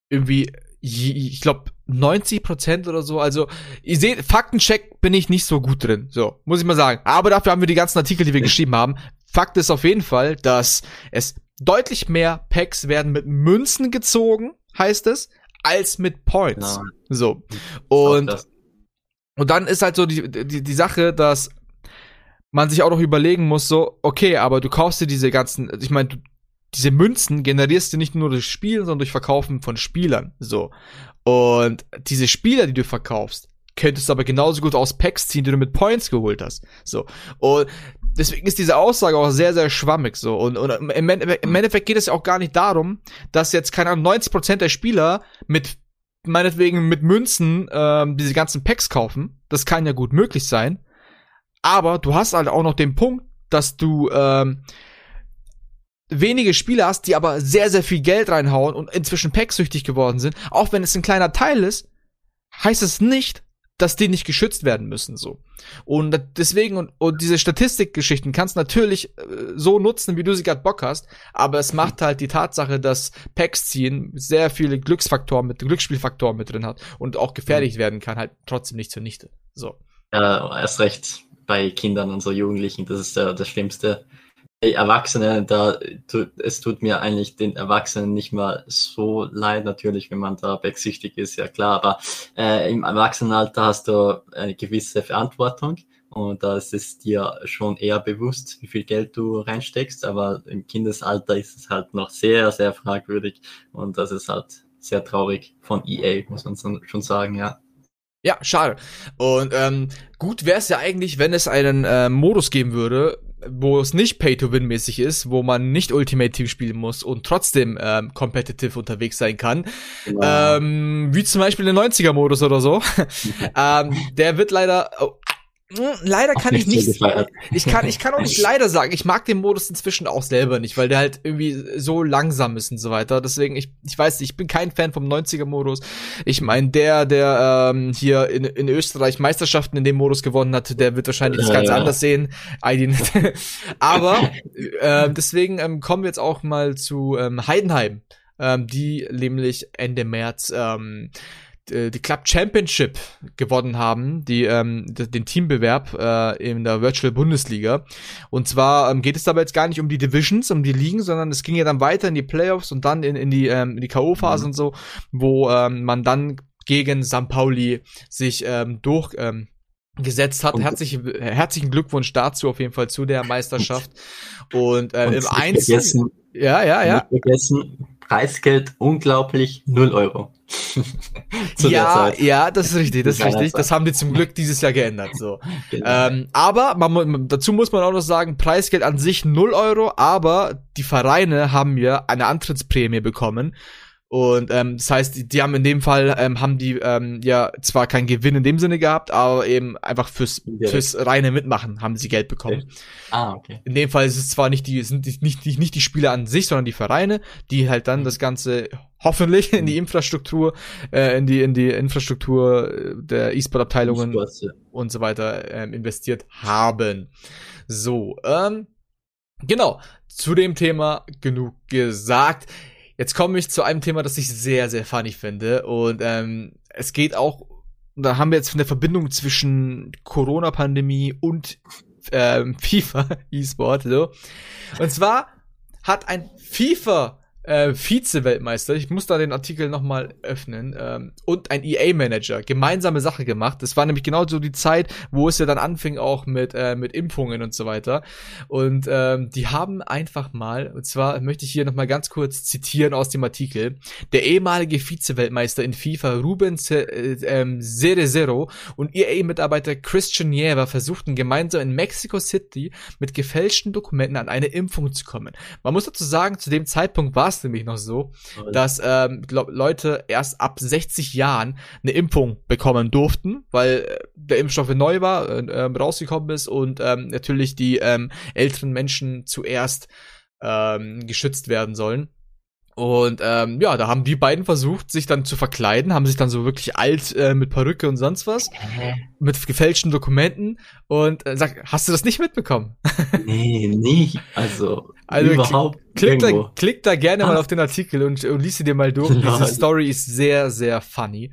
A: irgendwie, ich glaube, 90 Prozent oder so. Also, ihr seht, Faktencheck bin ich nicht so gut drin. So, muss ich mal sagen. Aber dafür haben wir die ganzen Artikel, die wir geschrieben haben. Fakt ist auf jeden Fall, dass es deutlich mehr Packs werden mit Münzen gezogen, heißt es, als mit Points. Nein. So. Und, und dann ist halt so die, die, die Sache, dass man sich auch noch überlegen muss, so, okay, aber du kaufst dir diese ganzen, ich meine, diese Münzen generierst du nicht nur durch Spielen, sondern durch Verkaufen von Spielern. So. Und diese Spieler, die du verkaufst, könntest du aber genauso gut aus Packs ziehen, die du mit Points geholt hast. So. Und deswegen ist diese Aussage auch sehr, sehr schwammig so. Und, und im, im Endeffekt geht es ja auch gar nicht darum, dass jetzt, keine Ahnung, 90% der Spieler mit meinetwegen mit Münzen ähm, diese ganzen Packs kaufen. Das kann ja gut möglich sein. Aber du hast halt auch noch den Punkt, dass du ähm, wenige Spieler hast, die aber sehr, sehr viel Geld reinhauen und inzwischen packsüchtig geworden sind. Auch wenn es ein kleiner Teil ist, heißt es nicht, dass die nicht geschützt werden müssen, so. Und deswegen, und, und diese Statistikgeschichten kannst du natürlich äh, so nutzen, wie du sie gerade Bock hast, aber es macht halt die Tatsache, dass Packs ziehen sehr viele Glücksfaktoren mit, Glücksspielfaktoren mit drin hat und auch gefährlich mhm. werden kann, halt trotzdem nicht zunichte. So.
B: Ja, erst recht bei Kindern und so Jugendlichen, das ist der, das Schlimmste. Die Erwachsene, da, es tut mir eigentlich den Erwachsenen nicht mal so leid, natürlich, wenn man da backsüchtig ist, ja klar, aber äh, im Erwachsenenalter hast du eine gewisse Verantwortung und da ist es dir schon eher bewusst, wie viel Geld du reinsteckst, aber im Kindesalter ist es halt noch sehr, sehr fragwürdig und das ist halt sehr traurig von EA, muss man schon sagen, ja.
A: Ja, schade. Und ähm, gut wäre es ja eigentlich, wenn es einen äh, Modus geben würde, wo es nicht Pay-to-Win-mäßig ist, wo man nicht Ultimate Team spielen muss und trotzdem ähm, competitive unterwegs sein kann. Wow. Ähm, wie zum Beispiel der 90er-Modus oder so. ähm, der wird leider. Oh, leider kann ich nicht. Ich kann, ich kann auch nicht leider sagen. Ich mag den Modus inzwischen auch selber nicht, weil der halt irgendwie so langsam ist und so weiter. Deswegen, ich, ich weiß nicht, ich bin kein Fan vom 90er-Modus. Ich meine, der, der ähm, hier in, in Österreich Meisterschaften in dem Modus gewonnen hat, der wird wahrscheinlich das ganz ja. anders sehen. Aber äh, deswegen ähm, kommen wir jetzt auch mal zu ähm, Heidenheim, ähm, die nämlich Ende März ähm, äh, die Club Championship gewonnen haben, die ähm, den Teambewerb äh, in der Virtual Bundesliga. Und zwar ähm, geht es dabei jetzt gar nicht um die Divisions, um die Ligen, sondern es ging ja dann weiter in die Playoffs und dann in, in die ähm, in die KO-Phase mhm. und so, wo ähm, man dann gegen St. Pauli sich ähm, durch ähm, gesetzt hat. Herzlich, herzlichen Glückwunsch dazu auf jeden Fall zu der Meisterschaft. Und, äh, und im Einzel
B: ja, ja, ja. Nicht vergessen, Preisgeld unglaublich null Euro.
A: ja, ja, das ist richtig, das ist richtig. Das haben die zum Glück dieses Jahr geändert. So. Genau. Ähm, aber man, dazu muss man auch noch sagen, Preisgeld an sich null Euro, aber die Vereine haben ja eine Antrittsprämie bekommen und ähm, das heißt, die, die haben in dem Fall ähm, haben die ähm, ja zwar keinen Gewinn in dem Sinne gehabt, aber eben einfach fürs fürs reine Mitmachen haben sie Geld bekommen.
B: Okay. Ah, okay.
A: In dem Fall ist es zwar nicht die sind nicht nicht, nicht die Spieler an sich, sondern die Vereine, die halt dann mhm. das ganze hoffentlich in die mhm. Infrastruktur äh, in die in die Infrastruktur äh, der E-Sport Abteilungen und so weiter ähm, investiert haben. So, ähm, genau, zu dem Thema genug gesagt. Jetzt komme ich zu einem Thema, das ich sehr, sehr funny finde. Und ähm, es geht auch, da haben wir jetzt von der Verbindung zwischen Corona-Pandemie und ähm, FIFA E-Sport. So. Und zwar hat ein FIFA äh, Vize-Weltmeister, ich muss da den Artikel nochmal öffnen, ähm, und ein EA-Manager gemeinsame Sache gemacht. Das war nämlich genau so die Zeit, wo es ja dann anfing auch mit, äh, mit Impfungen und so weiter. Und ähm, die haben einfach mal, und zwar möchte ich hier nochmal ganz kurz zitieren aus dem Artikel, der ehemalige Vize-Weltmeister in FIFA Ruben äh, ähm, und EA-Mitarbeiter Christian Nieva versuchten gemeinsam in Mexico City mit gefälschten Dokumenten an eine Impfung zu kommen. Man muss dazu sagen, zu dem Zeitpunkt war es nämlich noch so, okay. dass ähm, glaub, Leute erst ab 60 Jahren eine Impfung bekommen durften, weil äh, der Impfstoff neu war, äh, ähm, rausgekommen ist und ähm, natürlich die ähm, älteren Menschen zuerst ähm, geschützt werden sollen. Und ähm, ja, da haben die beiden versucht, sich dann zu verkleiden, haben sich dann so wirklich alt äh, mit Perücke und sonst was, mit gefälschten Dokumenten und äh, sag, hast du das nicht mitbekommen?
B: nee, nie. Also, also überhaupt.
A: Klick, da, klick da gerne ah. mal auf den Artikel und, und lies sie dir mal durch. Diese Story ist sehr, sehr funny.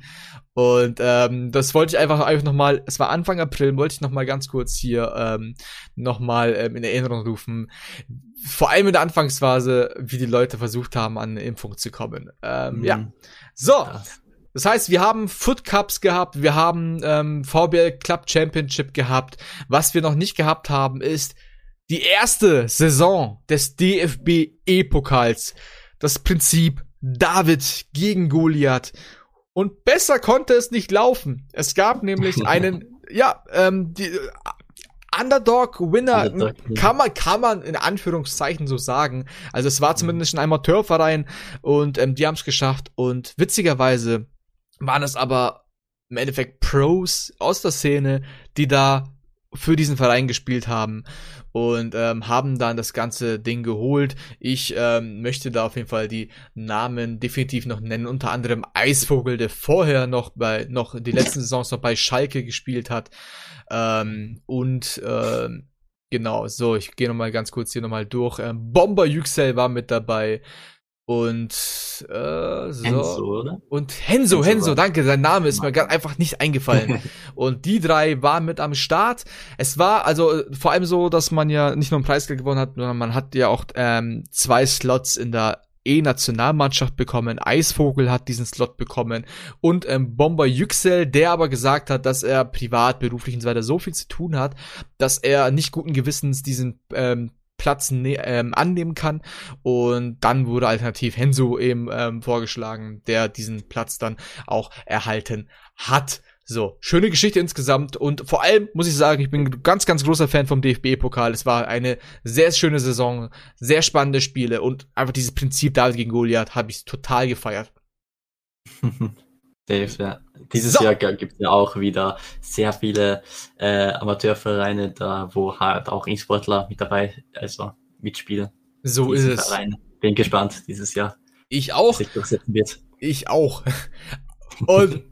A: Und ähm, das wollte ich einfach einfach noch mal. Es war Anfang April, wollte ich noch mal ganz kurz hier ähm, noch mal ähm, in Erinnerung rufen. Vor allem in der Anfangsphase, wie die Leute versucht haben, an eine Impfung zu kommen. Ähm, mhm. Ja, so. Das heißt, wir haben Foot Cups gehabt, wir haben ähm, VBL Club Championship gehabt. Was wir noch nicht gehabt haben, ist die erste Saison des DFB E-Pokals. Das Prinzip David gegen Goliath. Und besser konnte es nicht laufen. Es gab nämlich einen, ja, ähm, die, äh, Underdog-Winner Underdog, kann man, kann man in Anführungszeichen so sagen. Also es war zumindest ein Amateurverein und ähm, die haben es geschafft. Und witzigerweise waren es aber im Endeffekt Pros aus der Szene, die da für diesen Verein gespielt haben und ähm, haben dann das ganze Ding geholt. Ich ähm, möchte da auf jeden Fall die Namen definitiv noch nennen, unter anderem Eisvogel, der vorher noch bei noch die letzten Saisons noch bei Schalke gespielt hat ähm, und ähm, Genau, so, ich gehe nochmal ganz kurz hier nochmal durch. Ähm, Bomber Yüksel war mit dabei. Und äh, so. Henso, oder? Und Henso, Henso, Henso danke, sein Name ist mir einfach nicht eingefallen. und die drei waren mit am Start. Es war also vor allem so, dass man ja nicht nur ein Preisgeld gewonnen hat, sondern man hat ja auch ähm, zwei Slots in der E-Nationalmannschaft bekommen. Eisvogel hat diesen Slot bekommen und ähm, Bomber Yüksel, der aber gesagt hat, dass er privat, beruflich und so weiter so viel zu tun hat, dass er nicht guten Gewissens diesen ähm, Platz ne ähm, annehmen kann. Und dann wurde alternativ Henso eben ähm, vorgeschlagen, der diesen Platz dann auch erhalten hat. So, schöne Geschichte insgesamt und vor allem muss ich sagen, ich bin ganz, ganz großer Fan vom DFB-Pokal. Es war eine sehr schöne Saison, sehr spannende Spiele und einfach dieses Prinzip David gegen Goliath habe ich total gefeiert.
B: Dave, ja. Dieses so. Jahr gibt es ja auch wieder sehr viele äh, Amateurvereine, da wo halt auch E-Sportler mit dabei, also mitspielen.
A: So ist es. Vereine.
B: Bin gespannt dieses Jahr.
A: Ich auch. Ich auch. Und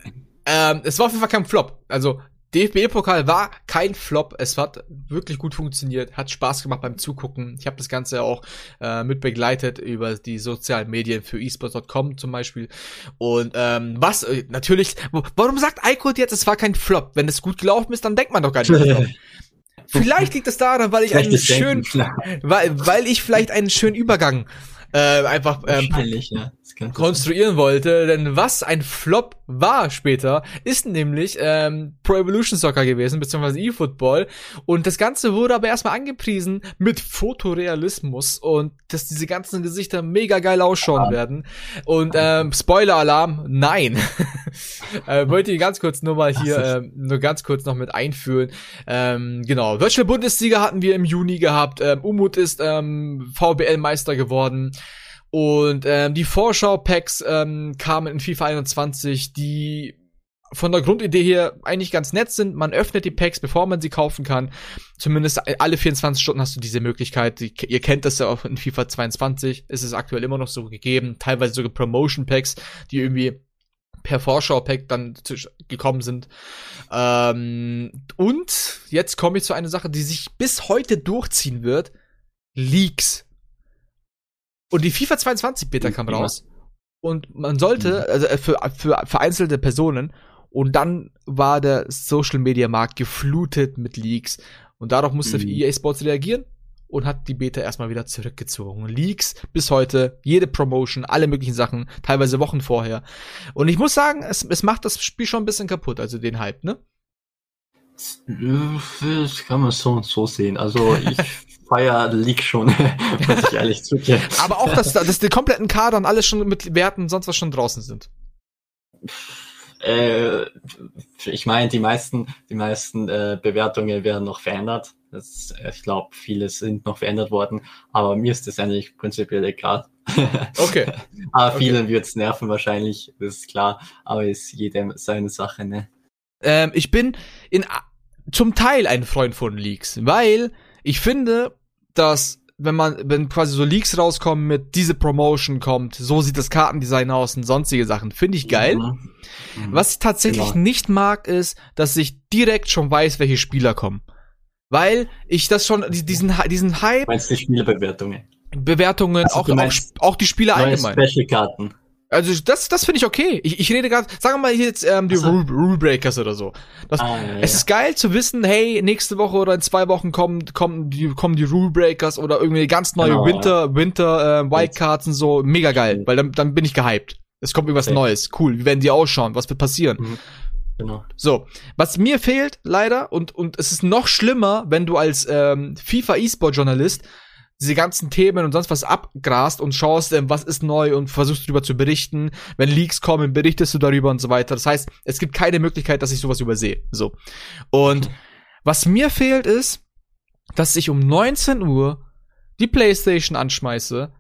A: ähm, es war auf jeden Fall kein Flop. Also DFB-Pokal war kein Flop. Es hat wirklich gut funktioniert, hat Spaß gemacht beim Zugucken. Ich habe das Ganze auch äh, mit begleitet über die sozialen Medien für esports.com zum Beispiel. Und ähm, was äh, natürlich, warum sagt Eikot jetzt, es war kein Flop? Wenn es gut gelaufen ist, dann denkt man doch gar nicht. Vielleicht liegt es daran, weil ich einen schönen, weil, weil ich vielleicht einen schönen Übergang äh, einfach ähm, ja konstruieren wollte. Denn was ein Flop war später, ist nämlich ähm, Pro Evolution Soccer gewesen, beziehungsweise eFootball. Und das Ganze wurde aber erstmal angepriesen mit Fotorealismus und dass diese ganzen Gesichter mega geil ausschauen ja. werden. Und ähm, Spoiler-Alarm, nein. äh, wollte ich ganz kurz nur mal hier, äh, nur ganz kurz noch mit einführen. Ähm, genau, Virtual Bundesliga hatten wir im Juni gehabt. Ähm, Umut ist ähm, VBL-Meister geworden. Und ähm, die Vorschau-Packs ähm, kamen in FIFA 21, die von der Grundidee her eigentlich ganz nett sind. Man öffnet die Packs, bevor man sie kaufen kann. Zumindest alle 24 Stunden hast du diese Möglichkeit. Ihr kennt das ja auch in FIFA 22. Ist es aktuell immer noch so gegeben. Teilweise sogar Promotion Packs, die irgendwie per Vorschau-Pack dann gekommen sind. Ähm, und jetzt komme ich zu einer Sache, die sich bis heute durchziehen wird. Leaks. Und die FIFA 22 Beta kam raus. Und man sollte, mhm. also äh, für, für vereinzelte Personen, und dann war der Social Media Markt geflutet mit Leaks. Und darauf musste mhm. EA Sports reagieren und hat die Beta erstmal wieder zurückgezogen. Leaks bis heute, jede Promotion, alle möglichen Sachen, teilweise Wochen vorher. Und ich muss sagen, es, es macht das Spiel schon ein bisschen kaputt, also den Hype, ne?
B: Das kann man so und so sehen. Also ich feier League schon, muss ich ehrlich zugeben.
A: Aber auch, dass, dass die kompletten Kader und alles schon mit Werten sonst was schon draußen sind.
B: Äh, ich meine, die meisten, die meisten äh, Bewertungen werden noch verändert. Das, ich glaube, viele sind noch verändert worden, aber mir ist das eigentlich prinzipiell egal.
A: Okay.
B: aber vielen okay. wird's nerven wahrscheinlich, das ist klar. Aber ist jedem seine Sache, ne?
A: Ähm, ich bin in zum Teil ein Freund von Leaks, weil ich finde, dass wenn man, wenn quasi so Leaks rauskommen mit diese Promotion kommt, so sieht das Kartendesign aus und sonstige Sachen, finde ich geil. Mhm. Mhm. Was ich tatsächlich genau. nicht mag, ist, dass ich direkt schon weiß, welche Spieler kommen. Weil ich das schon, diesen, diesen Hype.
B: Meinst du Spielebewertungen?
A: Bewertungen, also, auch, auch, auch die Spieler allgemein.
B: Special-Karten.
A: Also das, das finde ich okay. Ich, ich rede gerade, sagen wir mal jetzt ähm, die also. Rule, Breakers oder so. Das, ah, ja, es ist geil zu wissen, hey, nächste Woche oder in zwei Wochen kommen, kommen die, kommen die Rule Breakers oder irgendwie ganz neue genau, Winter, ja. Winter äh, Wildcards und so. Mega geil, weil dann, dann bin ich gehypt. Es kommt irgendwas okay. Neues. Cool. Wie werden die ausschauen? Was wird passieren? Mhm. Genau. So, was mir fehlt leider und und es ist noch schlimmer, wenn du als ähm, FIFA E-Sport Journalist diese ganzen Themen und sonst was abgrast und schaust, ähm, was ist neu und versuchst darüber zu berichten. Wenn Leaks kommen, berichtest du darüber und so weiter. Das heißt, es gibt keine Möglichkeit, dass ich sowas übersehe. So. Und mhm. was mir fehlt ist, dass ich um 19 Uhr die Playstation anschmeiße,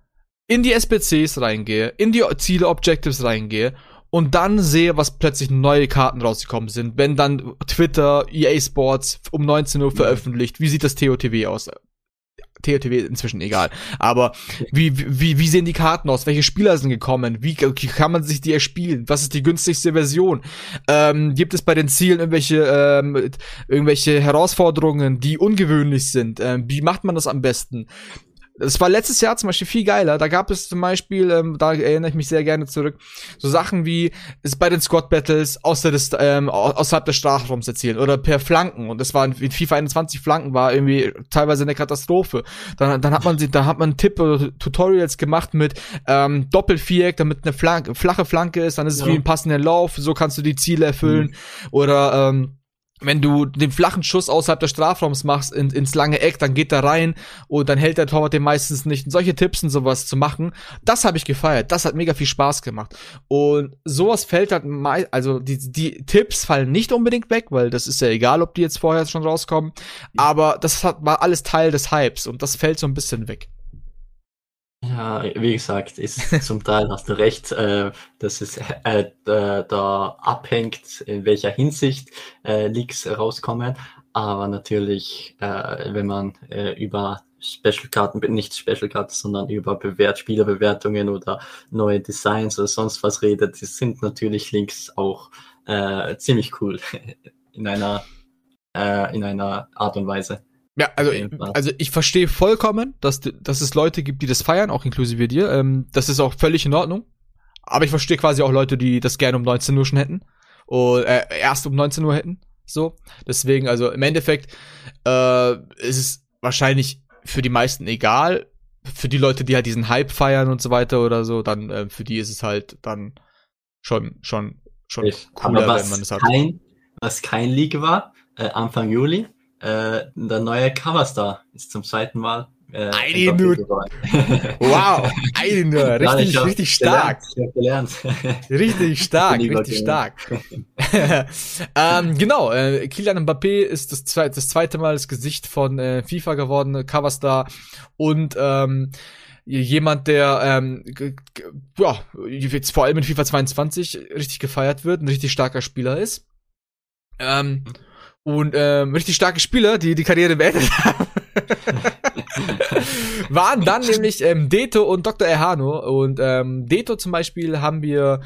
A: in die SBCs reingehe, in die Ziele Objectives reingehe und dann sehe, was plötzlich neue Karten rausgekommen sind. Wenn dann Twitter, EA Sports um 19 Uhr veröffentlicht, wie sieht das TOTW aus? TOTW inzwischen egal. Aber wie, wie, wie sehen die Karten aus? Welche Spieler sind gekommen? Wie, kann man sich die erspielen? Was ist die günstigste Version? Ähm, gibt es bei den Zielen irgendwelche, ähm, irgendwelche Herausforderungen, die ungewöhnlich sind? Ähm, wie macht man das am besten? Es war letztes Jahr zum Beispiel viel geiler. Da gab es zum Beispiel, ähm, da erinnere ich mich sehr gerne zurück, so Sachen wie es bei den Squad Battles außer des, ähm, außerhalb des Strafraums erzielen oder per Flanken. Und das war in FIFA 21 Flanken war irgendwie teilweise eine Katastrophe. Dann, dann hat man sie, da hat man Tipp oder Tutorials gemacht mit ähm, Doppelviereck, damit eine Flanke, flache Flanke ist, dann ist es ja. wie ein passender Lauf, so kannst du die Ziele erfüllen. Mhm. Oder ähm, wenn du den flachen Schuss außerhalb des Strafraums machst, in, ins lange Eck, dann geht er rein und dann hält der Torwart den meistens nicht. Und solche Tipps und sowas zu machen, das habe ich gefeiert. Das hat mega viel Spaß gemacht. Und sowas fällt halt, also die, die Tipps fallen nicht unbedingt weg, weil das ist ja egal, ob die jetzt vorher schon rauskommen. Aber das hat, war alles Teil des Hypes und das fällt so ein bisschen weg.
B: Ja, wie gesagt, ist zum Teil hast du recht, äh, dass es äh, da abhängt, in welcher Hinsicht äh, Leaks rauskommen. Aber natürlich, äh, wenn man äh, über Special-Karten, nicht Special-Karten, sondern über Bewert Spielerbewertungen oder neue Designs oder sonst was redet, sind natürlich Links auch äh, ziemlich cool in einer, äh, in einer Art und Weise.
A: Ja, also, also ich verstehe vollkommen, dass, dass es Leute gibt, die das feiern, auch inklusive dir. Ähm, das ist auch völlig in Ordnung. Aber ich verstehe quasi auch Leute, die das gerne um 19 Uhr schon hätten. Und äh, erst um 19 Uhr hätten. So. Deswegen, also im Endeffekt äh, ist es wahrscheinlich für die meisten egal. Für die Leute, die halt diesen Hype feiern und so weiter oder so, dann äh, für die ist es halt dann schon schon schon
B: cooler, wenn man es hat. Kein, was kein Leak war, äh, Anfang Juli, äh, der neue Coverstar ist zum zweiten Mal.
A: Äh, eine nur. wow, eine nur. Richtig, ja, richtig stark.
B: Gelernt,
A: richtig stark, richtig stark. ähm, genau, äh, Kylian Mbappé ist das, zweite, das zweite Mal das Gesicht von äh, FIFA geworden, Coverstar und ähm, jemand, der ähm, ja, jetzt vor allem in FIFA 22 richtig gefeiert wird, ein richtig starker Spieler ist. Ähm, und ähm, richtig starke Spieler, die die Karriere beendet haben. waren dann nämlich ähm, Deto und Dr. Erhano. Und ähm, Deto zum Beispiel haben wir,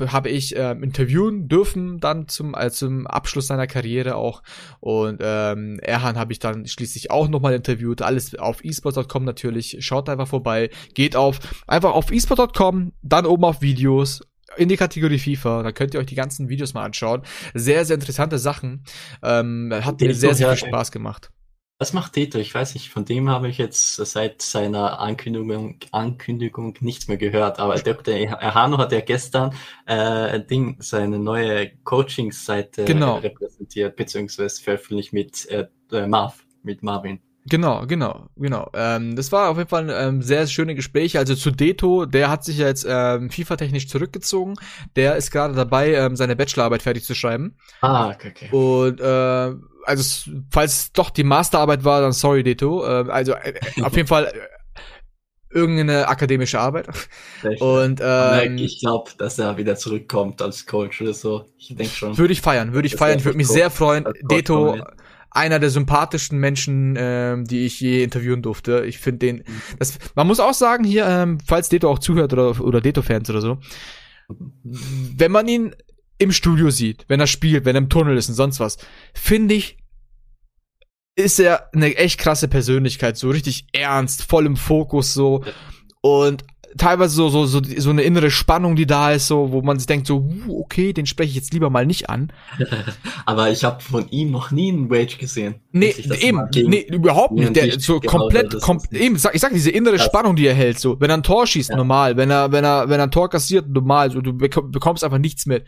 A: habe ich ähm, interviewen dürfen dann zum, äh, zum Abschluss seiner Karriere auch. Und ähm, Erhan habe ich dann schließlich auch nochmal interviewt. Alles auf esports.com natürlich. Schaut einfach vorbei. Geht auf einfach auf esports.com, dann oben auf Videos in die Kategorie FIFA. Da könnt ihr euch die ganzen Videos mal anschauen. Sehr, sehr interessante Sachen. Ähm, hat mir sehr, sehr viel Spaß gemacht.
B: Was macht Deto? Ich weiß nicht, von dem habe ich jetzt seit seiner Ankündigung, Ankündigung nichts mehr gehört. Aber Dr. Erhano hat ja gestern äh, Ding, seine neue Coaching-Seite
A: Genau.
B: repräsentiert, beziehungsweise veröffentlicht mit äh, Marv, mit Marvin.
A: Genau, genau, genau. Ähm, das war auf jeden Fall ein ähm, sehr schöne Gespräch. Also zu Deto, der hat sich ja jetzt ähm, FIFA-technisch zurückgezogen. Der ist gerade dabei, ähm, seine Bachelorarbeit fertig zu schreiben.
B: Ah, okay, okay.
A: Und äh, also falls es doch die Masterarbeit war, dann sorry Deto. Äh, also äh, auf jeden Fall äh, irgendeine akademische Arbeit. Und ähm,
B: ich glaube, dass er wieder zurückkommt als Coach oder so. Ich denke schon.
A: würde ich feiern, würde ich
B: Das
A: feiern. Ich würde mich
B: cool.
A: sehr freuen. Deto,
B: cool.
A: Einer der sympathischsten Menschen, ähm, die ich je interviewen durfte. Ich finde den, das, man muss auch sagen hier, ähm, falls Deto auch zuhört oder, oder Deto-Fans oder so, wenn man ihn im Studio sieht, wenn er spielt, wenn er im Tunnel ist und sonst was, finde ich, ist er eine echt krasse Persönlichkeit, so richtig ernst, voll im Fokus so. Und teilweise so so so so eine innere Spannung, die da ist, so wo man sich denkt so, uh, okay, den spreche ich jetzt lieber mal nicht an.
B: Aber ich habe von ihm noch nie einen Rage gesehen.
A: Nee,
B: das
A: eben, nee, überhaupt nicht. Der so
B: gehauen
A: komplett,
B: das
A: kom eben, sag, ich sag diese innere
B: Krass.
A: Spannung, die er hält, so. Wenn er ein Tor schießt,
B: Ja.
A: normal. Wenn er, wenn er, wenn er ein Tor kassiert, normal. So, du bek- bekommst einfach nichts mit.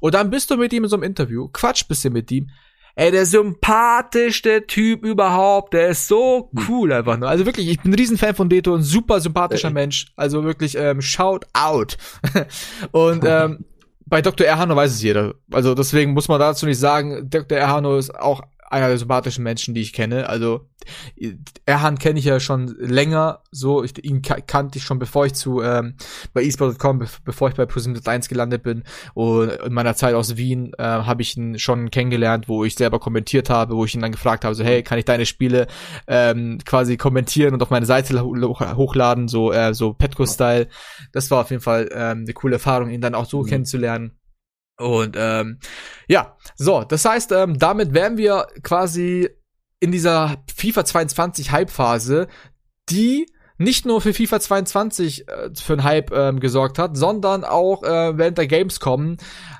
A: Und dann bist du mit ihm in so einem Interview, quatsch bisschen mit ihm. Ey, der sympathischste Typ überhaupt, der ist so cool einfach nur. Also wirklich, ich bin ein Riesenfan von Deto, ein super sympathischer
B: Äh,
A: Mensch. Also wirklich, ähm, shout out. Und ähm, bei Dr. Erhano weiß es jeder. Also deswegen muss man dazu nicht sagen, Dr. Erhano ist auch einer der sympathischen Menschen, die ich kenne. Also Erhan kenne ich ja schon länger, so ich, ihn ka kannte ich schon bevor ich zu ähm, bei eSport.com, be bevor ich bei ProSieben 1 gelandet bin und in meiner Zeit aus Wien äh, habe ich ihn schon kennengelernt, wo ich selber kommentiert habe, wo ich ihn dann gefragt habe, so hey, kann ich deine Spiele ähm, quasi kommentieren und auf meine Seite ho hochladen, so äh, so Petco-Style. Das war auf jeden Fall ähm, eine coole Erfahrung, ihn dann auch so
B: Mhm.
A: kennenzulernen. Und ähm, ja, so, das heißt, ähm, damit wären wir quasi in dieser FIFA 22 Hype-Phase, die nicht nur für FIFA 22 äh, für einen Hype ähm, gesorgt hat, sondern auch äh, während der Gamescom,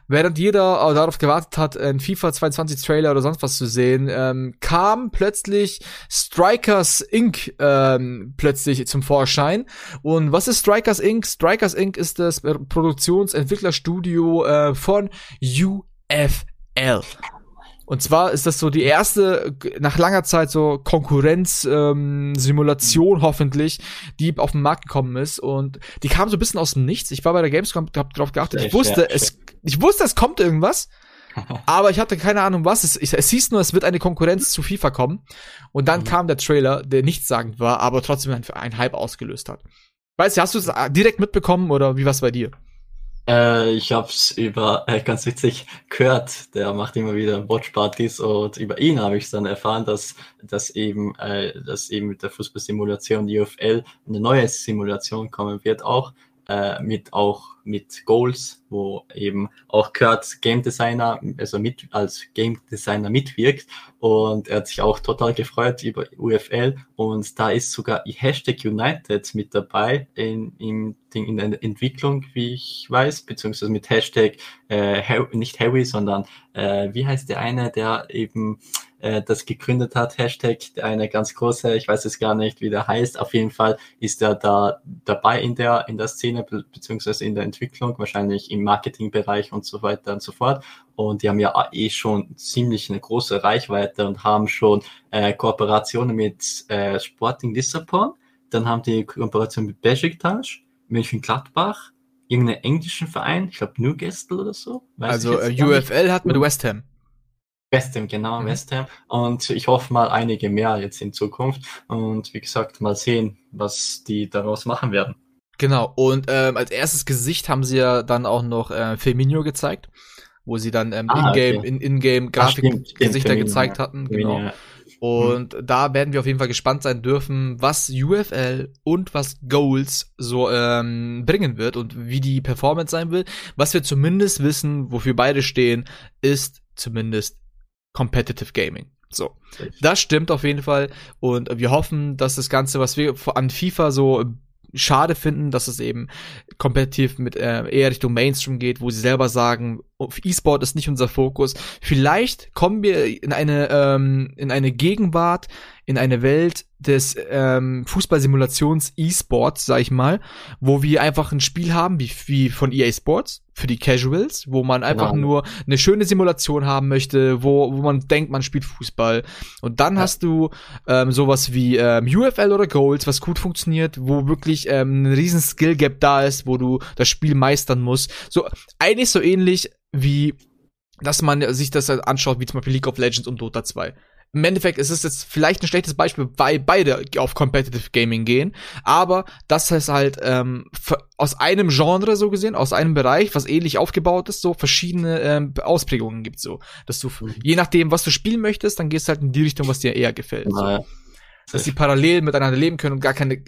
A: während jeder äh, darauf gewartet hat, einen FIFA 22 Trailer oder sonst was zu sehen, ähm, kam plötzlich Strikers Inc. Ähm, plötzlich zum Vorschein. Und was ist Strikers Inc.? Strikers Inc. ist das Produktionsentwicklerstudio äh, von UFL. Und zwar ist das so die erste, nach langer Zeit so Konkurrenz-Simulation hoffentlich, die auf den Markt gekommen ist. Und die kam so ein bisschen aus dem Nichts. Ich war bei der Gamescom, hab drauf geachtet. Ich wusste,
B: schwer,
A: es, ich wusste, es kommt irgendwas. aber ich hatte keine Ahnung was. Es, es hieß nur, es wird eine Konkurrenz zu FIFA kommen. Und dann
B: Mhm.
A: kam der Trailer, der nichtssagend war, aber trotzdem ein, ein Hype ausgelöst hat. Weißt du, hast du es direkt mitbekommen oder wie war's bei dir?
B: Äh, ich hab's über, äh, ganz witzig, Kurt, der macht immer wieder Watchpartys und über ihn habe ich dann erfahren, dass, dass eben, äh, dass eben mit der Fußballsimulation UFL eine neue Simulation kommen wird, auch äh, mit auch mit Goals, wo eben auch Kurt Game Designer, also mit als Game Designer mitwirkt. Und er hat sich auch total gefreut über UFL und da ist sogar Hashtag United mit dabei in, in, in der Entwicklung, wie ich weiß, beziehungsweise mit Hashtag äh, nicht Harry, sondern äh, wie heißt der eine, der eben äh, das gegründet hat, Hashtag, der eine ganz große, ich weiß es gar nicht, wie der heißt, auf jeden Fall ist er da dabei in der, in der Szene, be beziehungsweise in der Entwicklung, wahrscheinlich im Marketingbereich und so weiter und so fort. Und die haben ja eh schon ziemlich eine große Reichweite und haben schon äh, Kooperationen mit äh, Sporting Lissabon. Dann haben die Kooperation mit Besiktas, Mönchengladbach, irgendeinen englischen Verein, ich glaube Newcastle oder so.
A: Also äh. UFL hat mit West Ham.
B: West Ham, genau,
A: Mhm.
B: West Ham. Und ich hoffe mal einige mehr jetzt in Zukunft. Und wie gesagt, mal sehen, was die daraus machen werden.
A: Genau, und ähm, als erstes Gesicht haben sie ja dann auch noch äh, Firmino gezeigt, wo sie dann ähm,
B: Ah,
A: in-game,
B: okay.
A: in, in-game
B: Ah, stimmt,
A: Grafik-Gesichter
B: Firmino,
A: gezeigt
B: ja.
A: hatten. Genau.
B: Ja.
A: Und da werden wir auf jeden Fall gespannt sein dürfen, was UFL und was Goals so ähm, bringen wird und wie die Performance sein wird. Was wir zumindest wissen, wofür beide stehen, ist zumindest Competitive Gaming. So. Das stimmt auf jeden Fall. Und wir hoffen, dass das Ganze, was wir an FIFA so schade finden, dass es eben kompetitiv mit äh, eher Richtung Mainstream geht, wo sie selber sagen, E-Sport ist nicht unser Fokus. Vielleicht kommen wir in eine ähm, in eine Gegenwart, in eine Welt des ähm, Fußballsimulations-E-Sports, sag ich mal, wo wir einfach ein Spiel haben, wie, wie von EA Sports, für die Casuals, wo man einfach genau. nur eine schöne Simulation haben möchte, wo, wo man denkt, man spielt Fußball. Und dann ja. hast du ähm, sowas wie ähm, UFL oder Goals, was gut funktioniert, wo wirklich ähm, ein riesen Skill-Gap da ist, wo du das Spiel meistern musst. So, eigentlich so ähnlich wie dass man sich das anschaut, wie zum Beispiel League of Legends und Dota 2 im Endeffekt ist es jetzt vielleicht ein schlechtes Beispiel, weil beide auf Competitive Gaming gehen, aber das ist halt ähm, aus einem Genre so gesehen, aus einem Bereich, was ähnlich aufgebaut ist, so verschiedene ähm, Ausprägungen gibt so, dass du mhm. je nachdem, was du spielen möchtest, dann gehst du halt in die Richtung, was dir eher gefällt. Naja. So. Dass sie parallel miteinander leben können und gar keine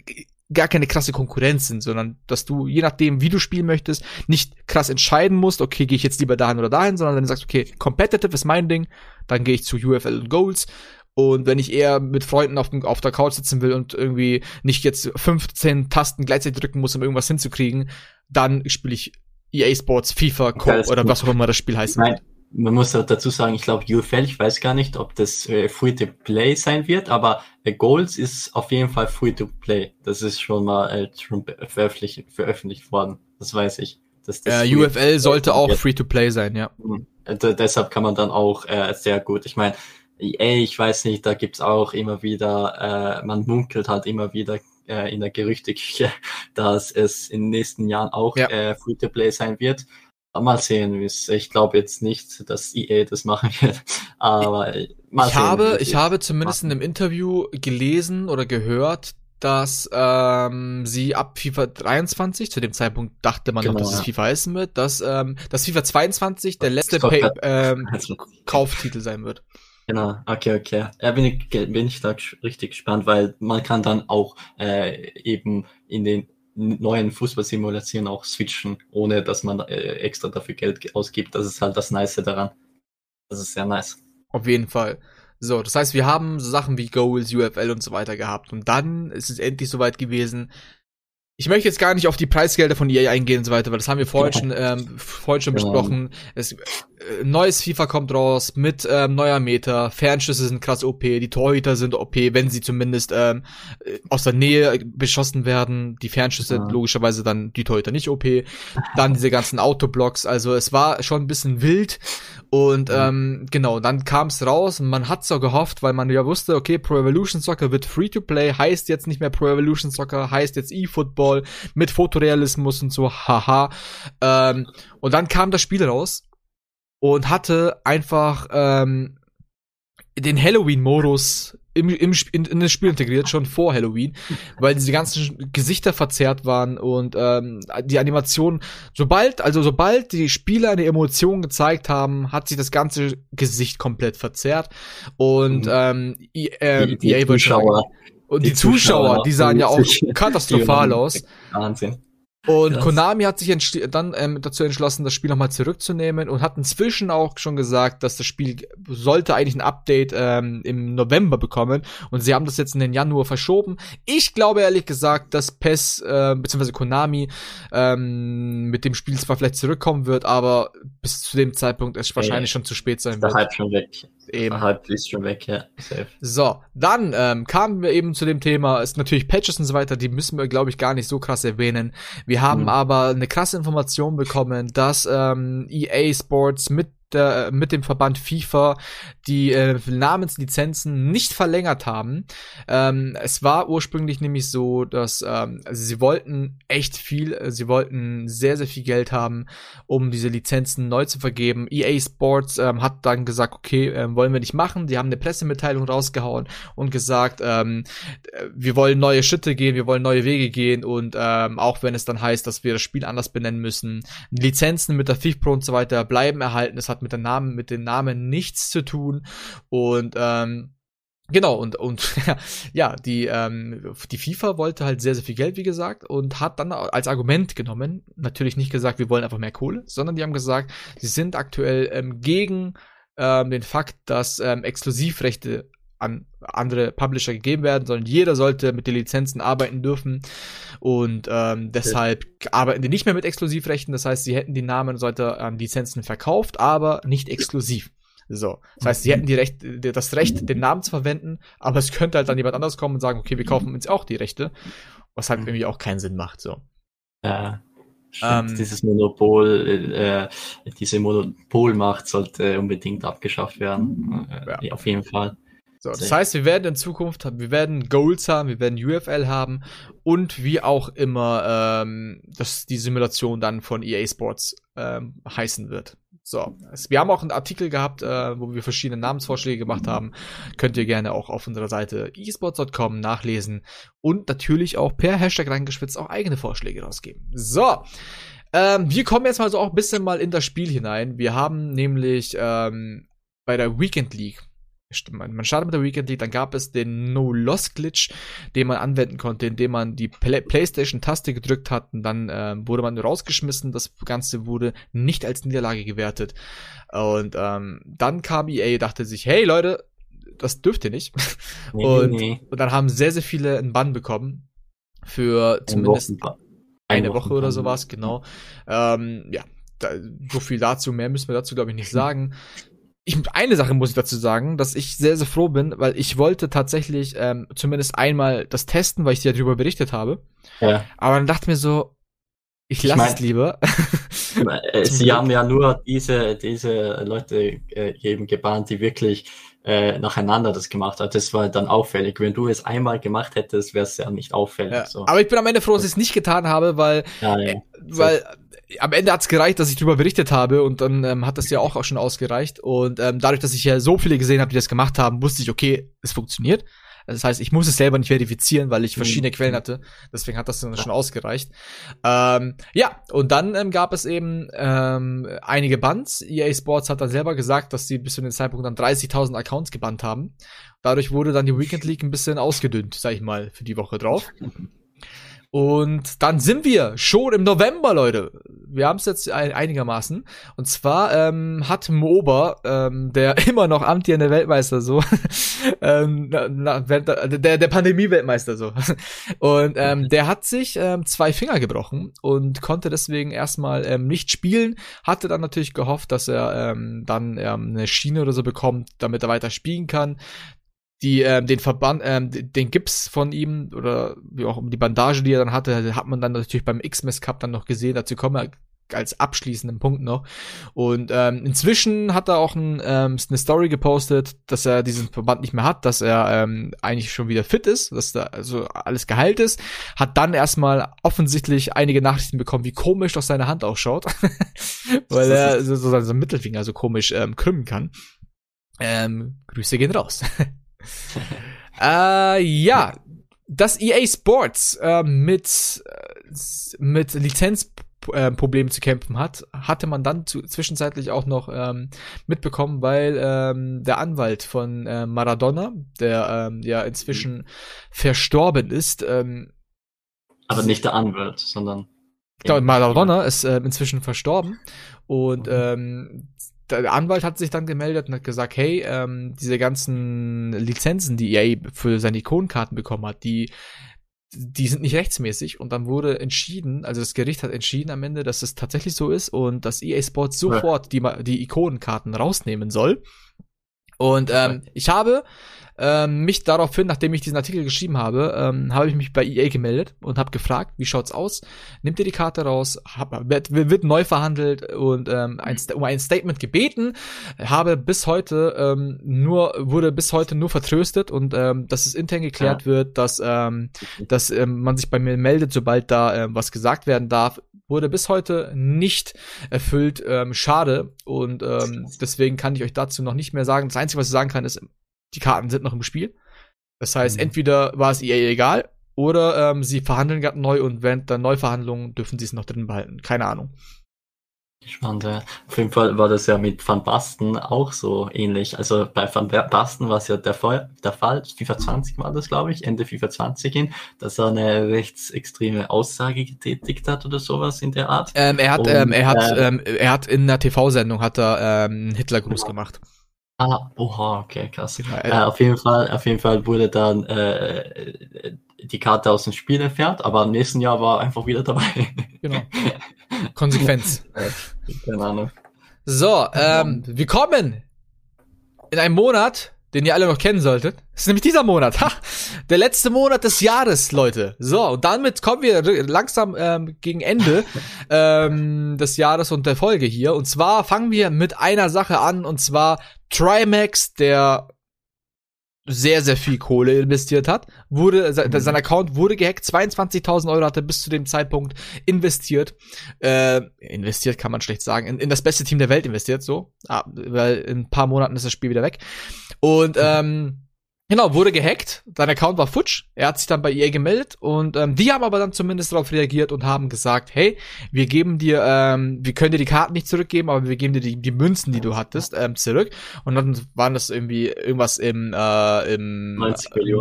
A: gar keine krasse Konkurrenz sind, sondern dass du, je nachdem, wie du spielen möchtest, nicht krass entscheiden musst, okay, gehe ich jetzt lieber dahin oder dahin, sondern dann sagst, okay, competitive ist mein Ding, dann gehe ich zu UFL und Goals. Und wenn ich eher mit Freunden auf, auf der Couch sitzen will und irgendwie nicht jetzt 15 Tasten gleichzeitig drücken muss, um irgendwas hinzukriegen, dann spiele ich EA Sports, FIFA, okay, oder was auch immer das Spiel heißt. Nein,
B: man muss dazu sagen, ich glaube, UFL, ich weiß gar nicht, ob das äh, Free-to-Play sein wird, aber äh, Goals ist auf jeden Fall Free-to-Play. Das ist schon mal äh, schon veröffentlicht, veröffentlicht worden. Das weiß ich.
A: Das, das äh, UFL sollte auch Free-to-Play sein, ja.
B: Mhm. Äh, deshalb kann man dann auch äh, sehr gut. Ich meine, EA, ich weiß nicht, da gibt's auch immer wieder, äh, man munkelt halt immer wieder äh, in der Gerüchteküche, dass es in den nächsten Jahren auch ja. äh, Free-to-Play sein wird. Mal sehen, wie es. Ich glaube jetzt nicht, dass EA das machen wird. Aber
A: mal ich sehen, habe, ich habe zumindest machen. in einem Interview gelesen oder gehört, dass ähm, sie ab FIFA 23, zu dem Zeitpunkt dachte man genau, noch, dass es FIFA heißen wird, dass, ähm, dass FIFA 22 der letzte Pay ähm, Kauftitel sein wird.
B: Genau, okay, okay. Ja, bin ich, bin ich da richtig gespannt, weil man kann dann auch äh, eben in den neuen Fußballsimulationen auch switchen, ohne dass man äh, extra dafür Geld ausgibt. Das ist halt das Nice daran. Das ist sehr nice.
A: Auf jeden Fall. So, das heißt, wir haben so Sachen wie Goals, UFL und so weiter gehabt. Und dann ist es endlich soweit gewesen, ich möchte jetzt gar nicht auf die Preisgelder von EA eingehen und so weiter, weil das haben wir vorhin schon, ähm, vorhin schon genau. besprochen. Es, äh, neues FIFA kommt raus mit ähm, neuer Meta, Fernschüsse sind krass OP, die Torhüter sind OP, wenn sie zumindest ähm, aus der Nähe beschossen werden. Die Fernschüsse ja. logischerweise dann die Torhüter nicht OP. Dann diese ganzen Autoblocks, also es war schon ein bisschen wild und mhm. ähm, genau, dann kam es raus und man hat so gehofft, weil man ja wusste, okay, Pro Evolution Soccer wird Free-to-Play, heißt jetzt nicht mehr Pro Evolution Soccer, heißt jetzt eFootball mit Fotorealismus und so, haha. Ähm, und dann kam das Spiel raus und hatte einfach ähm, den Halloween-Modus im, im, in, in das Spiel integriert, schon vor Halloween, weil diese ganzen Gesichter verzerrt waren und ähm, die Animation, sobald, also sobald die Spieler eine Emotion gezeigt haben, hat sich das ganze Gesicht komplett verzerrt und mhm. ähm, I, äh, die, die Zuschauer. Und die, die Zuschauer, Zuschauer, die sahen ja auch katastrophal aus. Wahnsinn. Und Krass. Konami hat sich dann ähm, dazu entschlossen, das Spiel nochmal zurückzunehmen und hat inzwischen auch schon gesagt, dass das Spiel sollte eigentlich ein Update ähm, im November bekommen und sie haben das jetzt in den Januar verschoben. Ich glaube ehrlich gesagt, dass PES äh, bzw. Konami ähm, mit dem Spiel zwar vielleicht zurückkommen wird, aber bis zu dem Zeitpunkt es wahrscheinlich schon zu spät sein wird.
B: Halb schon weg. Eben. Halb ist schon weg, ja. Safe.
A: So, dann ähm, kamen wir eben zu dem Thema, ist natürlich Patches und so weiter, die müssen wir, glaube ich, gar nicht so krass erwähnen. Wir haben mhm. aber eine krasse Information bekommen, dass ähm, EA Sports mit der, mit dem Verband FIFA die äh, Namenslizenzen nicht verlängert haben. Ähm, es war ursprünglich nämlich so, dass ähm, also sie wollten echt viel, äh, sie wollten sehr, sehr viel Geld haben, um diese Lizenzen neu zu vergeben. EA Sports ähm, hat dann gesagt, okay, ähm, wollen wir nicht machen. Die haben eine Pressemitteilung rausgehauen und gesagt, ähm, wir wollen neue Schritte gehen, wir wollen neue Wege gehen und ähm, auch wenn es dann heißt, dass wir das Spiel anders benennen müssen, Lizenzen mit der FIFA und so weiter bleiben erhalten. Es hat mit der Namen, mit den Namen nichts zu tun. Und ähm, Genau, und, und ja, die, ähm, die FIFA wollte halt sehr, sehr viel Geld, wie gesagt, und hat dann als Argument genommen, natürlich nicht gesagt, wir wollen einfach mehr Kohle, sondern die haben gesagt, sie sind aktuell ähm, gegen ähm, den Fakt, dass ähm, Exklusivrechte an andere Publisher gegeben werden, sondern jeder sollte mit den Lizenzen arbeiten dürfen und ähm, deshalb ja. arbeiten die nicht mehr mit Exklusivrechten. Das heißt, sie hätten die Namen sollte ähm, Lizenzen verkauft, aber nicht exklusiv. So. Das heißt, sie hätten die Recht, das Recht, den Namen zu verwenden, aber es könnte halt dann jemand anders kommen und sagen, okay, wir kaufen uns auch die Rechte. Was halt mhm. irgendwie auch keinen Sinn macht, so.
B: Ja. Ähm, dieses Monopol, äh, diese Monopolmacht sollte unbedingt abgeschafft werden. Äh, ja. Auf jeden Fall.
A: So, das heißt, wir werden in Zukunft, wir werden Goals haben, wir werden UFL haben und wie auch immer ähm, dass die Simulation dann von EA Sports ähm, heißen wird. So, wir haben auch einen Artikel gehabt, äh, wo wir verschiedene Namensvorschläge gemacht haben. Könnt ihr gerne auch auf unserer Seite esports.com nachlesen und natürlich auch per Hashtag reingeschwitzt auch eigene Vorschläge rausgeben. So, ähm, wir kommen jetzt mal so auch ein bisschen mal in das Spiel hinein. Wir haben nämlich ähm, bei der Weekend League man startet mit der Weekend League, dann gab es den No-Loss-Glitch, den man anwenden konnte, indem man die Play PlayStation-Taste gedrückt hat und dann äh, wurde man rausgeschmissen. Das Ganze wurde nicht als Niederlage gewertet. Und ähm, dann kam EA, dachte sich, hey Leute, das dürft ihr nicht. Nee, und, nee. und dann haben sehr, sehr viele einen Bann bekommen. Für zumindest eine Woche oder sowas, genau. Ähm, ja, da, so viel dazu, mehr müssen wir dazu, glaube ich, nicht sagen ich, eine Sache muss ich dazu sagen, dass ich sehr, sehr froh bin, weil ich wollte tatsächlich ähm, zumindest einmal das testen, weil ich dir darüber berichtet habe. Ja. Aber dann dachte mir so, ich lasse es lieber.
B: Sie haben ja nur diese, diese Leute äh, eben gebannt, die wirklich äh, nacheinander das gemacht hat. Das war dann auffällig. Wenn du es einmal gemacht hättest, wäre es ja nicht auffällig. Ja.
A: So. Aber ich bin am Ende froh, dass ich es nicht getan habe, weil, ja, ja. Äh, weil am Ende hat's gereicht, dass ich darüber berichtet habe und dann ähm, hat das ja auch, auch schon ausgereicht. Und ähm, dadurch, dass ich ja so viele gesehen habe, die das gemacht haben, wusste ich, okay, es funktioniert. Das heißt, ich muss es selber nicht verifizieren, weil ich mhm. verschiedene mhm. Quellen hatte. Deswegen hat das dann schon ausgereicht. Ähm, ja, und dann ähm, gab es eben ähm, einige Bands. EA Sports hat dann selber gesagt, dass sie bis zu dem Zeitpunkt dann 30.000 Accounts gebannt haben. Dadurch wurde dann die Weekend League ein bisschen ausgedünnt, sag ich mal, für die Woche drauf. Und dann sind wir schon im November, Leute. Wir haben es jetzt einigermaßen. Und zwar ähm, hat Moba, ähm, der immer noch amtierende Weltmeister so, ähm, na, der, der Pandemie-Weltmeister so. Und ähm, der hat sich ähm, zwei Finger gebrochen und konnte deswegen erstmal ähm, nicht spielen. Hatte dann natürlich gehofft, dass er ähm, dann ähm, eine Schiene oder so bekommt, damit er weiter spielen kann die ähm, den Verband, ähm, den Gips von ihm oder wie auch die Bandage, die er dann hatte, hat man dann natürlich beim X-Mess Cup dann noch gesehen. Dazu kommen wir als abschließenden Punkt noch. Und ähm, inzwischen hat er auch ein, ähm, eine Story gepostet, dass er diesen Verband nicht mehr hat, dass er ähm, eigentlich schon wieder fit ist, dass da also alles geheilt ist. Hat dann erstmal offensichtlich einige Nachrichten bekommen, wie komisch doch seine Hand ausschaut, weil er so, so seinen Mittelfinger so komisch ähm, krümmen kann. Ähm, Grüße gehen raus. äh, ja, dass EA Sports äh, mit, äh, mit Lizenzproblemen zu kämpfen hat, hatte man dann zu, zwischenzeitlich auch noch ähm, mitbekommen, weil ähm, der Anwalt von äh, Maradona, der ähm, ja inzwischen mhm. verstorben ist, ähm,
B: aber nicht der Anwalt, sondern
A: Genau, Maradona ist äh, inzwischen verstorben und mhm. ähm, der Anwalt hat sich dann gemeldet und hat gesagt, hey, ähm, diese ganzen Lizenzen, die EA für seine Ikonenkarten bekommen hat, die die sind nicht rechtsmäßig. Und dann wurde entschieden, also das Gericht hat entschieden am Ende, dass es tatsächlich so ist und dass EA Sports sofort die, die Ikonenkarten rausnehmen soll. Und ähm, ich habe ähm, mich daraufhin, nachdem ich diesen Artikel geschrieben habe, ähm, habe ich mich bei EA gemeldet und habe gefragt, wie schaut's aus? Nimmt ihr die Karte raus? Hab, wird, wird neu verhandelt und ähm, ein, um ein Statement gebeten. Habe bis heute ähm, nur wurde bis heute nur vertröstet und ähm, dass es intern geklärt ja. wird, dass ähm, dass ähm, man sich bei mir meldet, sobald da ähm, was gesagt werden darf wurde bis heute nicht erfüllt. Ähm, schade. Und ähm, deswegen kann ich euch dazu noch nicht mehr sagen. Das Einzige, was ich sagen kann, ist, die Karten sind noch im Spiel. Das heißt, mhm. entweder war es EA egal oder ähm, sie verhandeln gerade neu und während der Neuverhandlungen dürfen sie es noch drin behalten. Keine Ahnung.
B: Spannend, ja. Auf jeden Fall war das ja mit Van Basten auch so ähnlich. Also bei Van Basten war es ja der Fall, der Fall, FIFA 20 war das, glaube ich, Ende FIFA 20 hin, dass er eine rechtsextreme Aussage getätigt hat oder sowas in der Art.
A: Ähm, er hat, Und, ähm, er hat, äh, ähm, er hat in der TV-Sendung hat er ähm, Hitlergruß genau. gemacht.
B: Ah, oha, okay, krass. Genau, äh, auf jeden Fall, auf jeden Fall wurde dann äh, die Karte aus dem Spiel entfernt, aber im nächsten Jahr war er einfach wieder dabei.
A: Genau. Konsequenz. Keine Ahnung. So, ähm, wir kommen in einem Monat, den ihr alle noch kennen solltet. Das ist nämlich dieser Monat. Ha! Der letzte Monat des Jahres, Leute. So, und damit kommen wir langsam ähm, gegen Ende ähm, des Jahres und der Folge hier. Und zwar fangen wir mit einer Sache an, und zwar Trimax, der sehr, sehr viel Kohle investiert hat. Wurde, mhm. sein Account wurde gehackt, 22.000 Euro hat er bis zu dem Zeitpunkt investiert. Äh, investiert kann man schlecht sagen. In, in das beste Team der Welt investiert, so. Ah, weil in ein paar Monaten ist das Spiel wieder weg. Und ähm, Genau, wurde gehackt, sein Account war futsch, er hat sich dann bei EA gemeldet und ähm, die haben aber dann zumindest darauf reagiert und haben gesagt, hey, wir geben dir, ähm, wir können dir die Karten nicht zurückgeben, aber wir geben dir die, die Münzen, die du hattest, ähm, zurück. Und dann waren das irgendwie irgendwas im, äh, im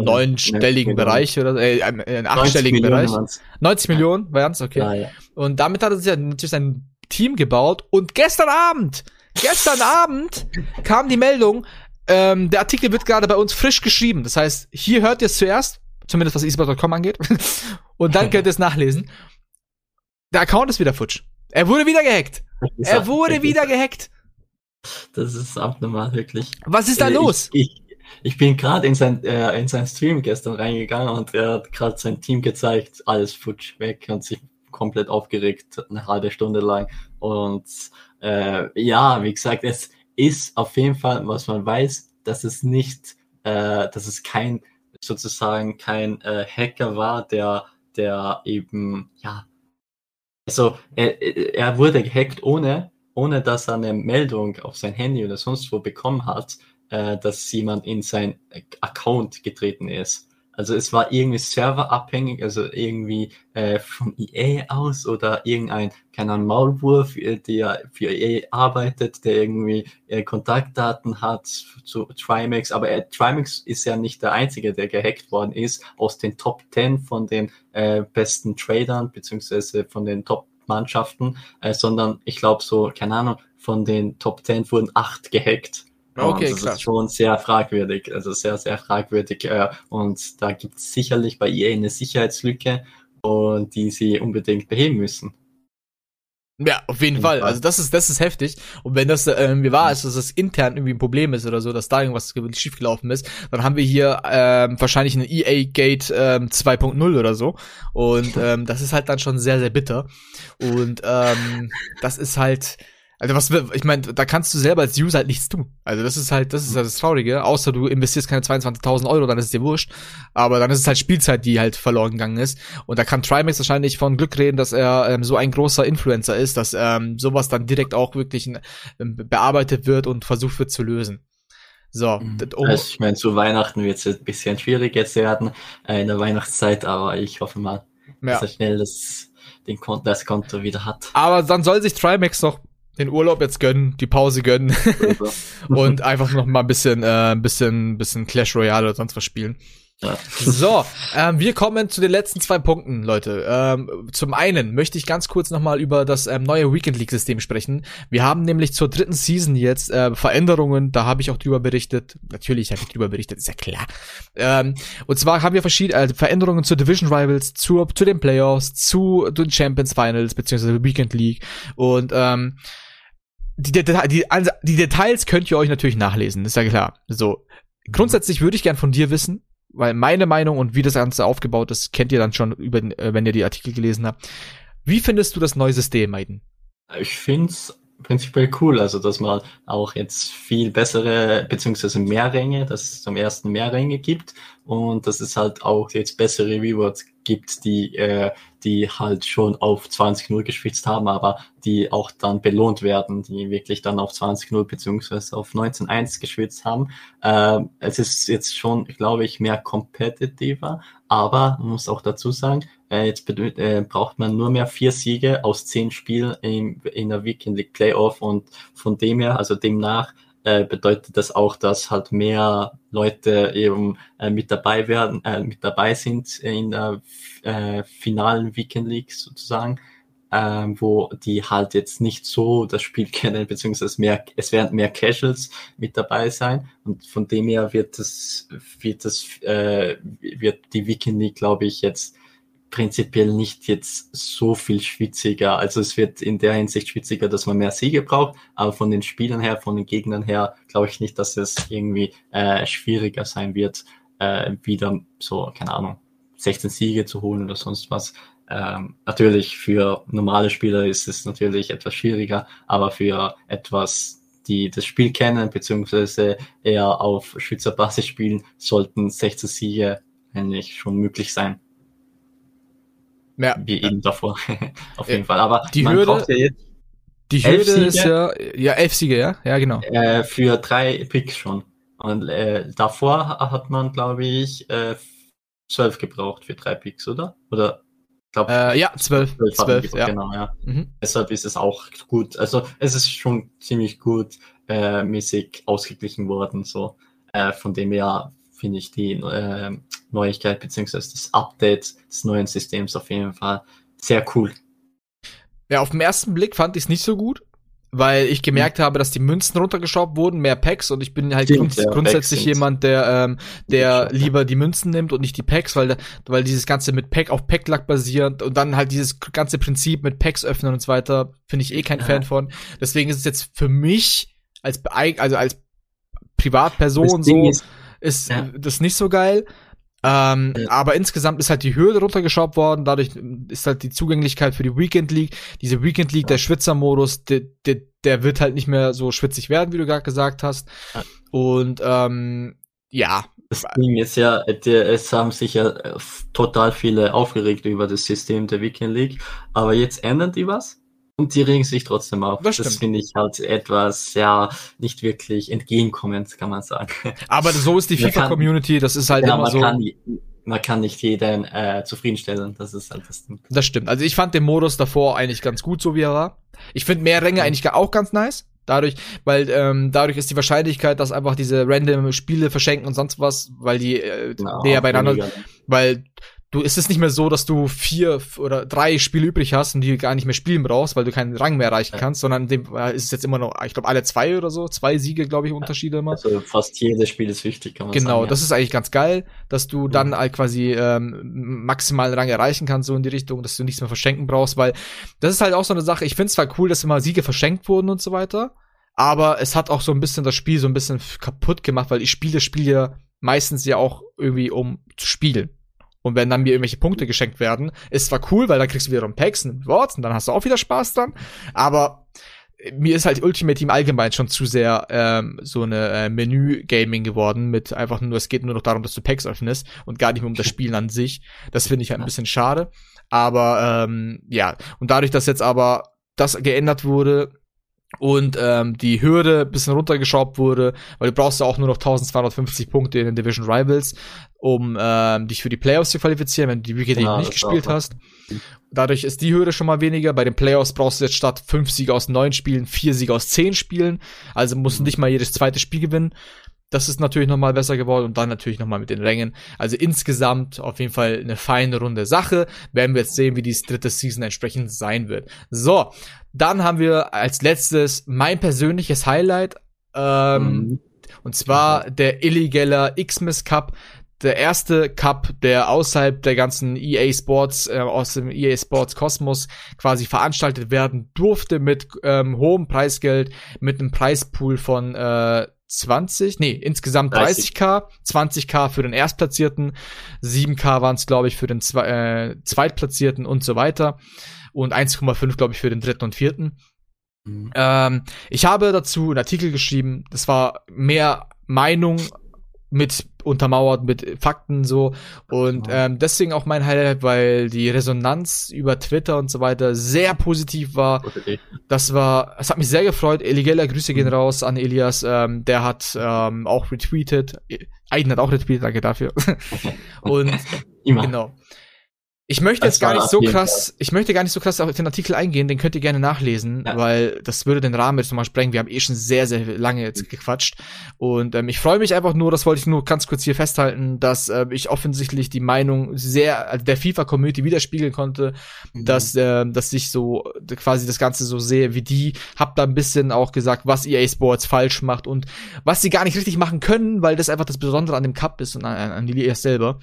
A: neunstelligen ja, Bereich oder äh, im achtstelligen Bereich. 90 Millionen waren's, okay. Ja, ja. Und damit hat er sich ja natürlich sein Team gebaut und gestern Abend, gestern Abend kam die Meldung, ähm, der Artikel wird gerade bei uns frisch geschrieben. Das heißt, hier hört ihr es zuerst, zumindest was esports.com angeht. und dann könnt ihr es nachlesen. Der Account ist wieder futsch. Er wurde wieder gehackt. Er wurde wieder gehackt.
B: Das ist abnormal, wirklich.
A: Was ist da äh, los?
B: Ich, ich, ich bin gerade in sein, äh, in sein Stream gestern reingegangen und er hat gerade sein Team gezeigt, alles futsch weg und sich komplett aufgeregt, eine halbe Stunde lang. Und äh, ja, wie gesagt, es, ist auf jeden Fall, was man weiß, dass es nicht, äh, dass es kein sozusagen kein äh, Hacker war, der, der eben, ja, also er, er wurde gehackt ohne, ohne dass er eine Meldung auf sein Handy oder sonst wo bekommen hat, äh, dass jemand in sein Account getreten ist. Also es war irgendwie serverabhängig, also irgendwie äh, von EA aus oder irgendein, keine Ahnung, Maulwurf, äh, der für EA arbeitet, der irgendwie äh, Kontaktdaten hat zu Trimax. Aber äh, Trimax ist ja nicht der einzige, der gehackt worden ist aus den Top 10 von den äh, besten Tradern beziehungsweise von den Top Mannschaften, äh, sondern ich glaube so, keine Ahnung, von den Top 10 wurden acht gehackt. Okay, das klar. ist schon sehr fragwürdig, also sehr, sehr fragwürdig. Äh, und da gibt es sicherlich bei EA eine Sicherheitslücke, und die sie unbedingt beheben müssen.
A: Ja, auf jeden Fall. Fall. Also das ist das ist heftig. Und wenn das äh, mir wahr ist, dass das intern irgendwie ein Problem ist oder so, dass da irgendwas schiefgelaufen ist, dann haben wir hier ähm, wahrscheinlich eine EA Gate ähm, 2.0 oder so. Und ähm, das ist halt dann schon sehr sehr bitter. Und ähm, das ist halt also was, ich meine, da kannst du selber als User halt nichts tun. Also das ist halt, das ist halt das Traurige. Außer du investierst keine 22.000 Euro, dann ist es dir wurscht. Aber dann ist es halt Spielzeit, die halt verloren gegangen ist. Und da kann Trimax wahrscheinlich von Glück reden, dass er ähm, so ein großer Influencer ist, dass ähm, sowas dann direkt auch wirklich ähm, bearbeitet wird und versucht wird zu lösen.
B: So. Mhm. Also ich meine, zu Weihnachten wird es ein bisschen schwierig jetzt werden, äh, in der Weihnachtszeit, aber ich hoffe mal, ja. dass er schnell das, den Konto, das Konto wieder hat.
A: Aber dann soll sich Trimax doch den Urlaub jetzt gönnen, die Pause gönnen und einfach noch mal ein bisschen, äh, bisschen, bisschen Clash Royale oder sonst was spielen. Ja. So, ähm, wir kommen zu den letzten zwei Punkten, Leute. Ähm, zum einen möchte ich ganz kurz nochmal über das ähm, neue Weekend League System sprechen. Wir haben nämlich zur dritten Season jetzt äh, Veränderungen, da habe ich auch drüber berichtet. Natürlich habe ich drüber berichtet, ist ja klar. Ähm, und zwar haben wir verschiedene äh, Veränderungen zur Division Rivals, zu, zu den Playoffs, zu den Champions Finals, beziehungsweise Weekend League. Und ähm, die, die, die, die Details könnt ihr euch natürlich nachlesen, ist ja klar. So. Grundsätzlich würde ich gern von dir wissen, weil meine Meinung und wie das Ganze aufgebaut ist, kennt ihr dann schon, über, äh, wenn ihr die Artikel gelesen habt. Wie findest du das neue System, Maiden?
B: Ich find's prinzipiell cool, also dass man auch jetzt viel bessere, beziehungsweise mehr Ränge, dass es zum ersten mehr Ränge gibt und dass es halt auch jetzt bessere Rewards gibt, die, äh, die halt schon auf 20-0 geschwitzt haben, aber die auch dann belohnt werden, die wirklich dann auf 20-0 beziehungsweise auf 19-1 geschwitzt haben. Äh, es ist jetzt schon, glaube ich, mehr competitiver, aber man muss auch dazu sagen, äh, jetzt äh, braucht man nur mehr vier Siege aus zehn Spielen in, in der Weekend League Playoff und von dem her, also demnach, äh, bedeutet das auch, dass halt mehr Leute eben äh, mit dabei werden, äh, mit dabei sind in der äh, finalen Weekend League sozusagen, äh, wo die halt jetzt nicht so das Spiel kennen, beziehungsweise mehr, es werden mehr Casuals mit dabei sein. Und von dem her wird das, wird das, äh, wird die Weekend League, glaube ich, jetzt prinzipiell nicht jetzt so viel schwitziger. Also es wird in der Hinsicht schwitziger, dass man mehr Siege braucht, aber von den Spielern her, von den Gegnern her, glaube ich nicht, dass es irgendwie äh, schwieriger sein wird, äh, wieder so, keine Ahnung, 16 Siege zu holen oder sonst was. Ähm, natürlich für normale Spieler ist es natürlich etwas schwieriger, aber für etwas, die das Spiel kennen, beziehungsweise eher auf Schützerbasis spielen, sollten 16 Siege eigentlich schon möglich sein. Ja. Wie eben davor. Auf jeden Fall. Aber
A: die
B: man
A: Hürde, braucht ja jetzt die Hürde ist ja, ja, elf Siege, ja? Ja, genau.
B: Äh, für drei Picks schon. Und äh, davor hat man, glaube ich, äh, zwölf gebraucht für drei Picks, oder? Oder
A: glaub, äh, ja, zwölf. zwölf, zwölf
B: ja. Genau, ja. Mhm. Deshalb ist es auch gut. Also es ist schon ziemlich gut äh, mäßig ausgeglichen worden. So äh, von dem her finde ich die äh, Neuigkeit beziehungsweise das Update des neuen Systems auf jeden Fall sehr cool.
A: Ja, auf den ersten Blick fand ich es nicht so gut, weil ich gemerkt mhm. habe, dass die Münzen runtergeschraubt wurden, mehr Packs und ich bin halt Stimmt, grunds grundsätzlich jemand, der ähm, der lieber die Münzen nimmt und nicht die Packs, weil weil dieses ganze mit Pack auf Packlack basierend und dann halt dieses ganze Prinzip mit Packs öffnen und so weiter, finde ich eh kein ja. Fan von. Deswegen ist es jetzt für mich als also als Privatperson so ist, ist ja. das nicht so geil. Ähm, ja. Aber insgesamt ist halt die Höhe runtergeschraubt worden. Dadurch ist halt die Zugänglichkeit für die Weekend League. Diese Weekend League, der Schwitzermodus, der, der, der wird halt nicht mehr so schwitzig werden, wie du gerade gesagt hast. Ja. Und ähm, ja.
B: Das Ding ist ja, es haben sich ja äh, total viele aufgeregt über das System der Weekend League. Aber jetzt ändern die was? Und die regen sich trotzdem auf. Das, das finde ich halt etwas, ja, nicht wirklich entgegenkommend, kann man sagen.
A: Aber so ist die FIFA-Community, das ist halt ja, immer so.
B: Man kann nicht jeden äh, zufriedenstellen, das ist halt das Ding.
A: Das stimmt. Also ich fand den Modus davor eigentlich ganz gut, so wie er war. Ich finde mehr Ränge eigentlich auch ganz nice. Dadurch, weil ähm, dadurch ist die Wahrscheinlichkeit, dass einfach diese random Spiele verschenken und sonst was, weil die äh, genau, näher beieinander, weniger. weil du ist es nicht mehr so, dass du vier oder drei Spiele übrig hast und die gar nicht mehr spielen brauchst, weil du keinen Rang mehr erreichen ja. kannst, sondern dem äh, ist es jetzt immer noch, ich glaube, alle zwei oder so, zwei Siege, glaube ich, Unterschiede immer.
B: Also fast jedes Spiel ist wichtig,
A: kann man genau, sagen. Genau, das ja. ist eigentlich ganz geil, dass du mhm. dann halt quasi ähm, maximalen Rang erreichen kannst, so in die Richtung, dass du nichts mehr verschenken brauchst, weil das ist halt auch so eine Sache, ich finde es zwar cool, dass immer Siege verschenkt wurden und so weiter, aber es hat auch so ein bisschen das Spiel so ein bisschen kaputt gemacht, weil ich spiele Spiele meistens ja auch irgendwie um zu spielen. Und wenn dann mir irgendwelche Punkte geschenkt werden, ist zwar cool, weil dann kriegst du wiederum Packs und Rewards und dann hast du auch wieder Spaß dran. Aber mir ist halt Ultimate Team allgemein schon zu sehr ähm, so eine äh, Menü-Gaming geworden, mit einfach nur, es geht nur noch darum, dass du Packs öffnest und gar nicht mehr um das Spielen an sich. Das finde ich halt ein bisschen schade. Aber ähm, ja, und dadurch, dass jetzt aber das geändert wurde, und ähm, die Hürde bisschen runtergeschraubt wurde, weil du brauchst ja auch nur noch 1250 Punkte in den Division Rivals, um ähm, dich für die Playoffs zu qualifizieren, wenn du die Weekend genau, nicht gespielt hast. Dadurch ist die Hürde schon mal weniger. Bei den Playoffs brauchst du jetzt statt fünf Siege aus neun Spielen vier Siege aus zehn Spielen. Also musst du mhm. nicht mal jedes zweite Spiel gewinnen. Das ist natürlich nochmal besser geworden und dann natürlich nochmal mit den Rängen. Also insgesamt auf jeden Fall eine feine runde Sache. Werden wir jetzt sehen, wie die dritte Season entsprechend sein wird. So, dann haben wir als letztes mein persönliches Highlight. Ähm, mhm. Und zwar der illegaler Xmas Cup der erste Cup, der außerhalb der ganzen EA Sports, äh, aus dem EA Sports Kosmos quasi veranstaltet werden durfte mit ähm, hohem Preisgeld, mit einem Preispool von äh, 20, nee, insgesamt 30. 30k, 20k für den Erstplatzierten, 7k waren es, glaube ich, für den Zwe äh, Zweitplatzierten und so weiter und 1,5, glaube ich, für den dritten und vierten. Mhm. Ähm, ich habe dazu einen Artikel geschrieben, das war mehr Meinung mit untermauert mit Fakten so und ähm, deswegen auch mein Highlight, weil die Resonanz über Twitter und so weiter sehr positiv war. Das war, es hat mich sehr gefreut. Eligella, Grüße gehen mhm. raus an Elias, ähm, der hat ähm, auch retweetet. Aiden hat auch retweetet, danke dafür. und genau. Ich möchte jetzt gar nicht so krass, ich möchte gar nicht so krass auf den Artikel eingehen, den könnt ihr gerne nachlesen, ja. weil das würde den Rahmen jetzt nochmal sprengen. Wir haben eh schon sehr, sehr lange jetzt gequatscht. Und ähm, ich freue mich einfach nur, das wollte ich nur ganz kurz hier festhalten, dass äh, ich offensichtlich die Meinung sehr also der FIFA-Community widerspiegeln konnte, mhm. dass, äh, dass ich so quasi das Ganze so sehe wie die. Hab da ein bisschen auch gesagt, was EA Sports falsch macht und was sie gar nicht richtig machen können, weil das einfach das Besondere an dem Cup ist und an, an EA selber.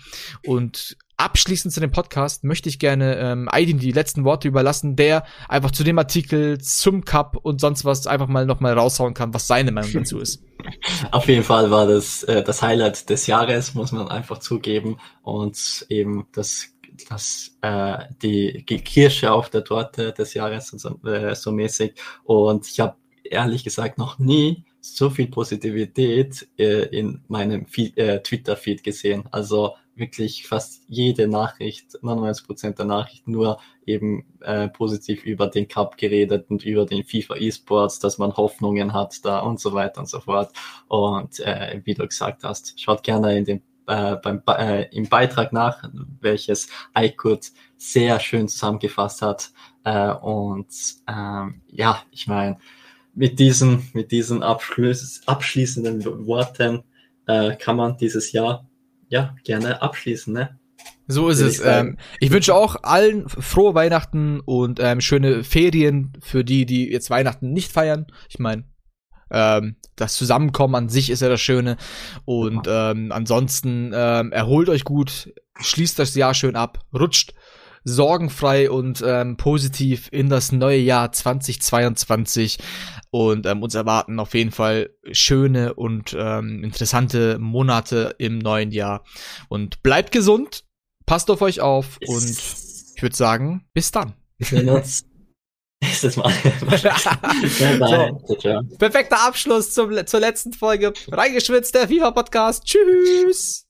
A: Und abschließend zu dem Podcast möchte ich gerne ähm, Aidin die letzten Worte überlassen, der einfach zu dem Artikel, zum Cup und sonst was einfach mal nochmal raushauen kann, was seine Meinung dazu ist.
B: Auf jeden Fall war das äh, das Highlight des Jahres, muss man einfach zugeben. Und eben das, das äh, die Kirsche auf der Torte des Jahres so, äh, so mäßig. Und ich habe ehrlich gesagt noch nie so viel Positivität äh, in meinem äh, Twitter-Feed gesehen. Also wirklich fast jede Nachricht, 99 Prozent der Nachrichten nur eben äh, positiv über den Cup geredet und über den FIFA E-Sports, dass man Hoffnungen hat da und so weiter und so fort. Und äh, wie du gesagt hast, schaut gerne in den äh, beim, äh, im Beitrag nach, welches Aykut sehr schön zusammengefasst hat. Äh, und ähm, ja, ich meine, mit diesen, mit diesen abschließenden Worten äh, kann man dieses Jahr ja gerne abschließen, ne?
A: So ist es. Ich, ähm, ich wünsche auch allen frohe Weihnachten und ähm, schöne Ferien für die, die jetzt Weihnachten nicht feiern. Ich meine, ähm, das Zusammenkommen an sich ist ja das Schöne. Und ähm, ansonsten ähm, erholt euch gut, schließt das Jahr schön ab, rutscht sorgenfrei und ähm, positiv in das neue Jahr 2022 und ähm, uns erwarten auf jeden Fall schöne und ähm, interessante Monate im neuen Jahr und bleibt gesund, passt auf euch auf und ich würde sagen, bis dann. Nächstes Mal. so. Perfekter Abschluss zum, zur letzten Folge. Reingeschwitzt, der FIFA-Podcast. Tschüss.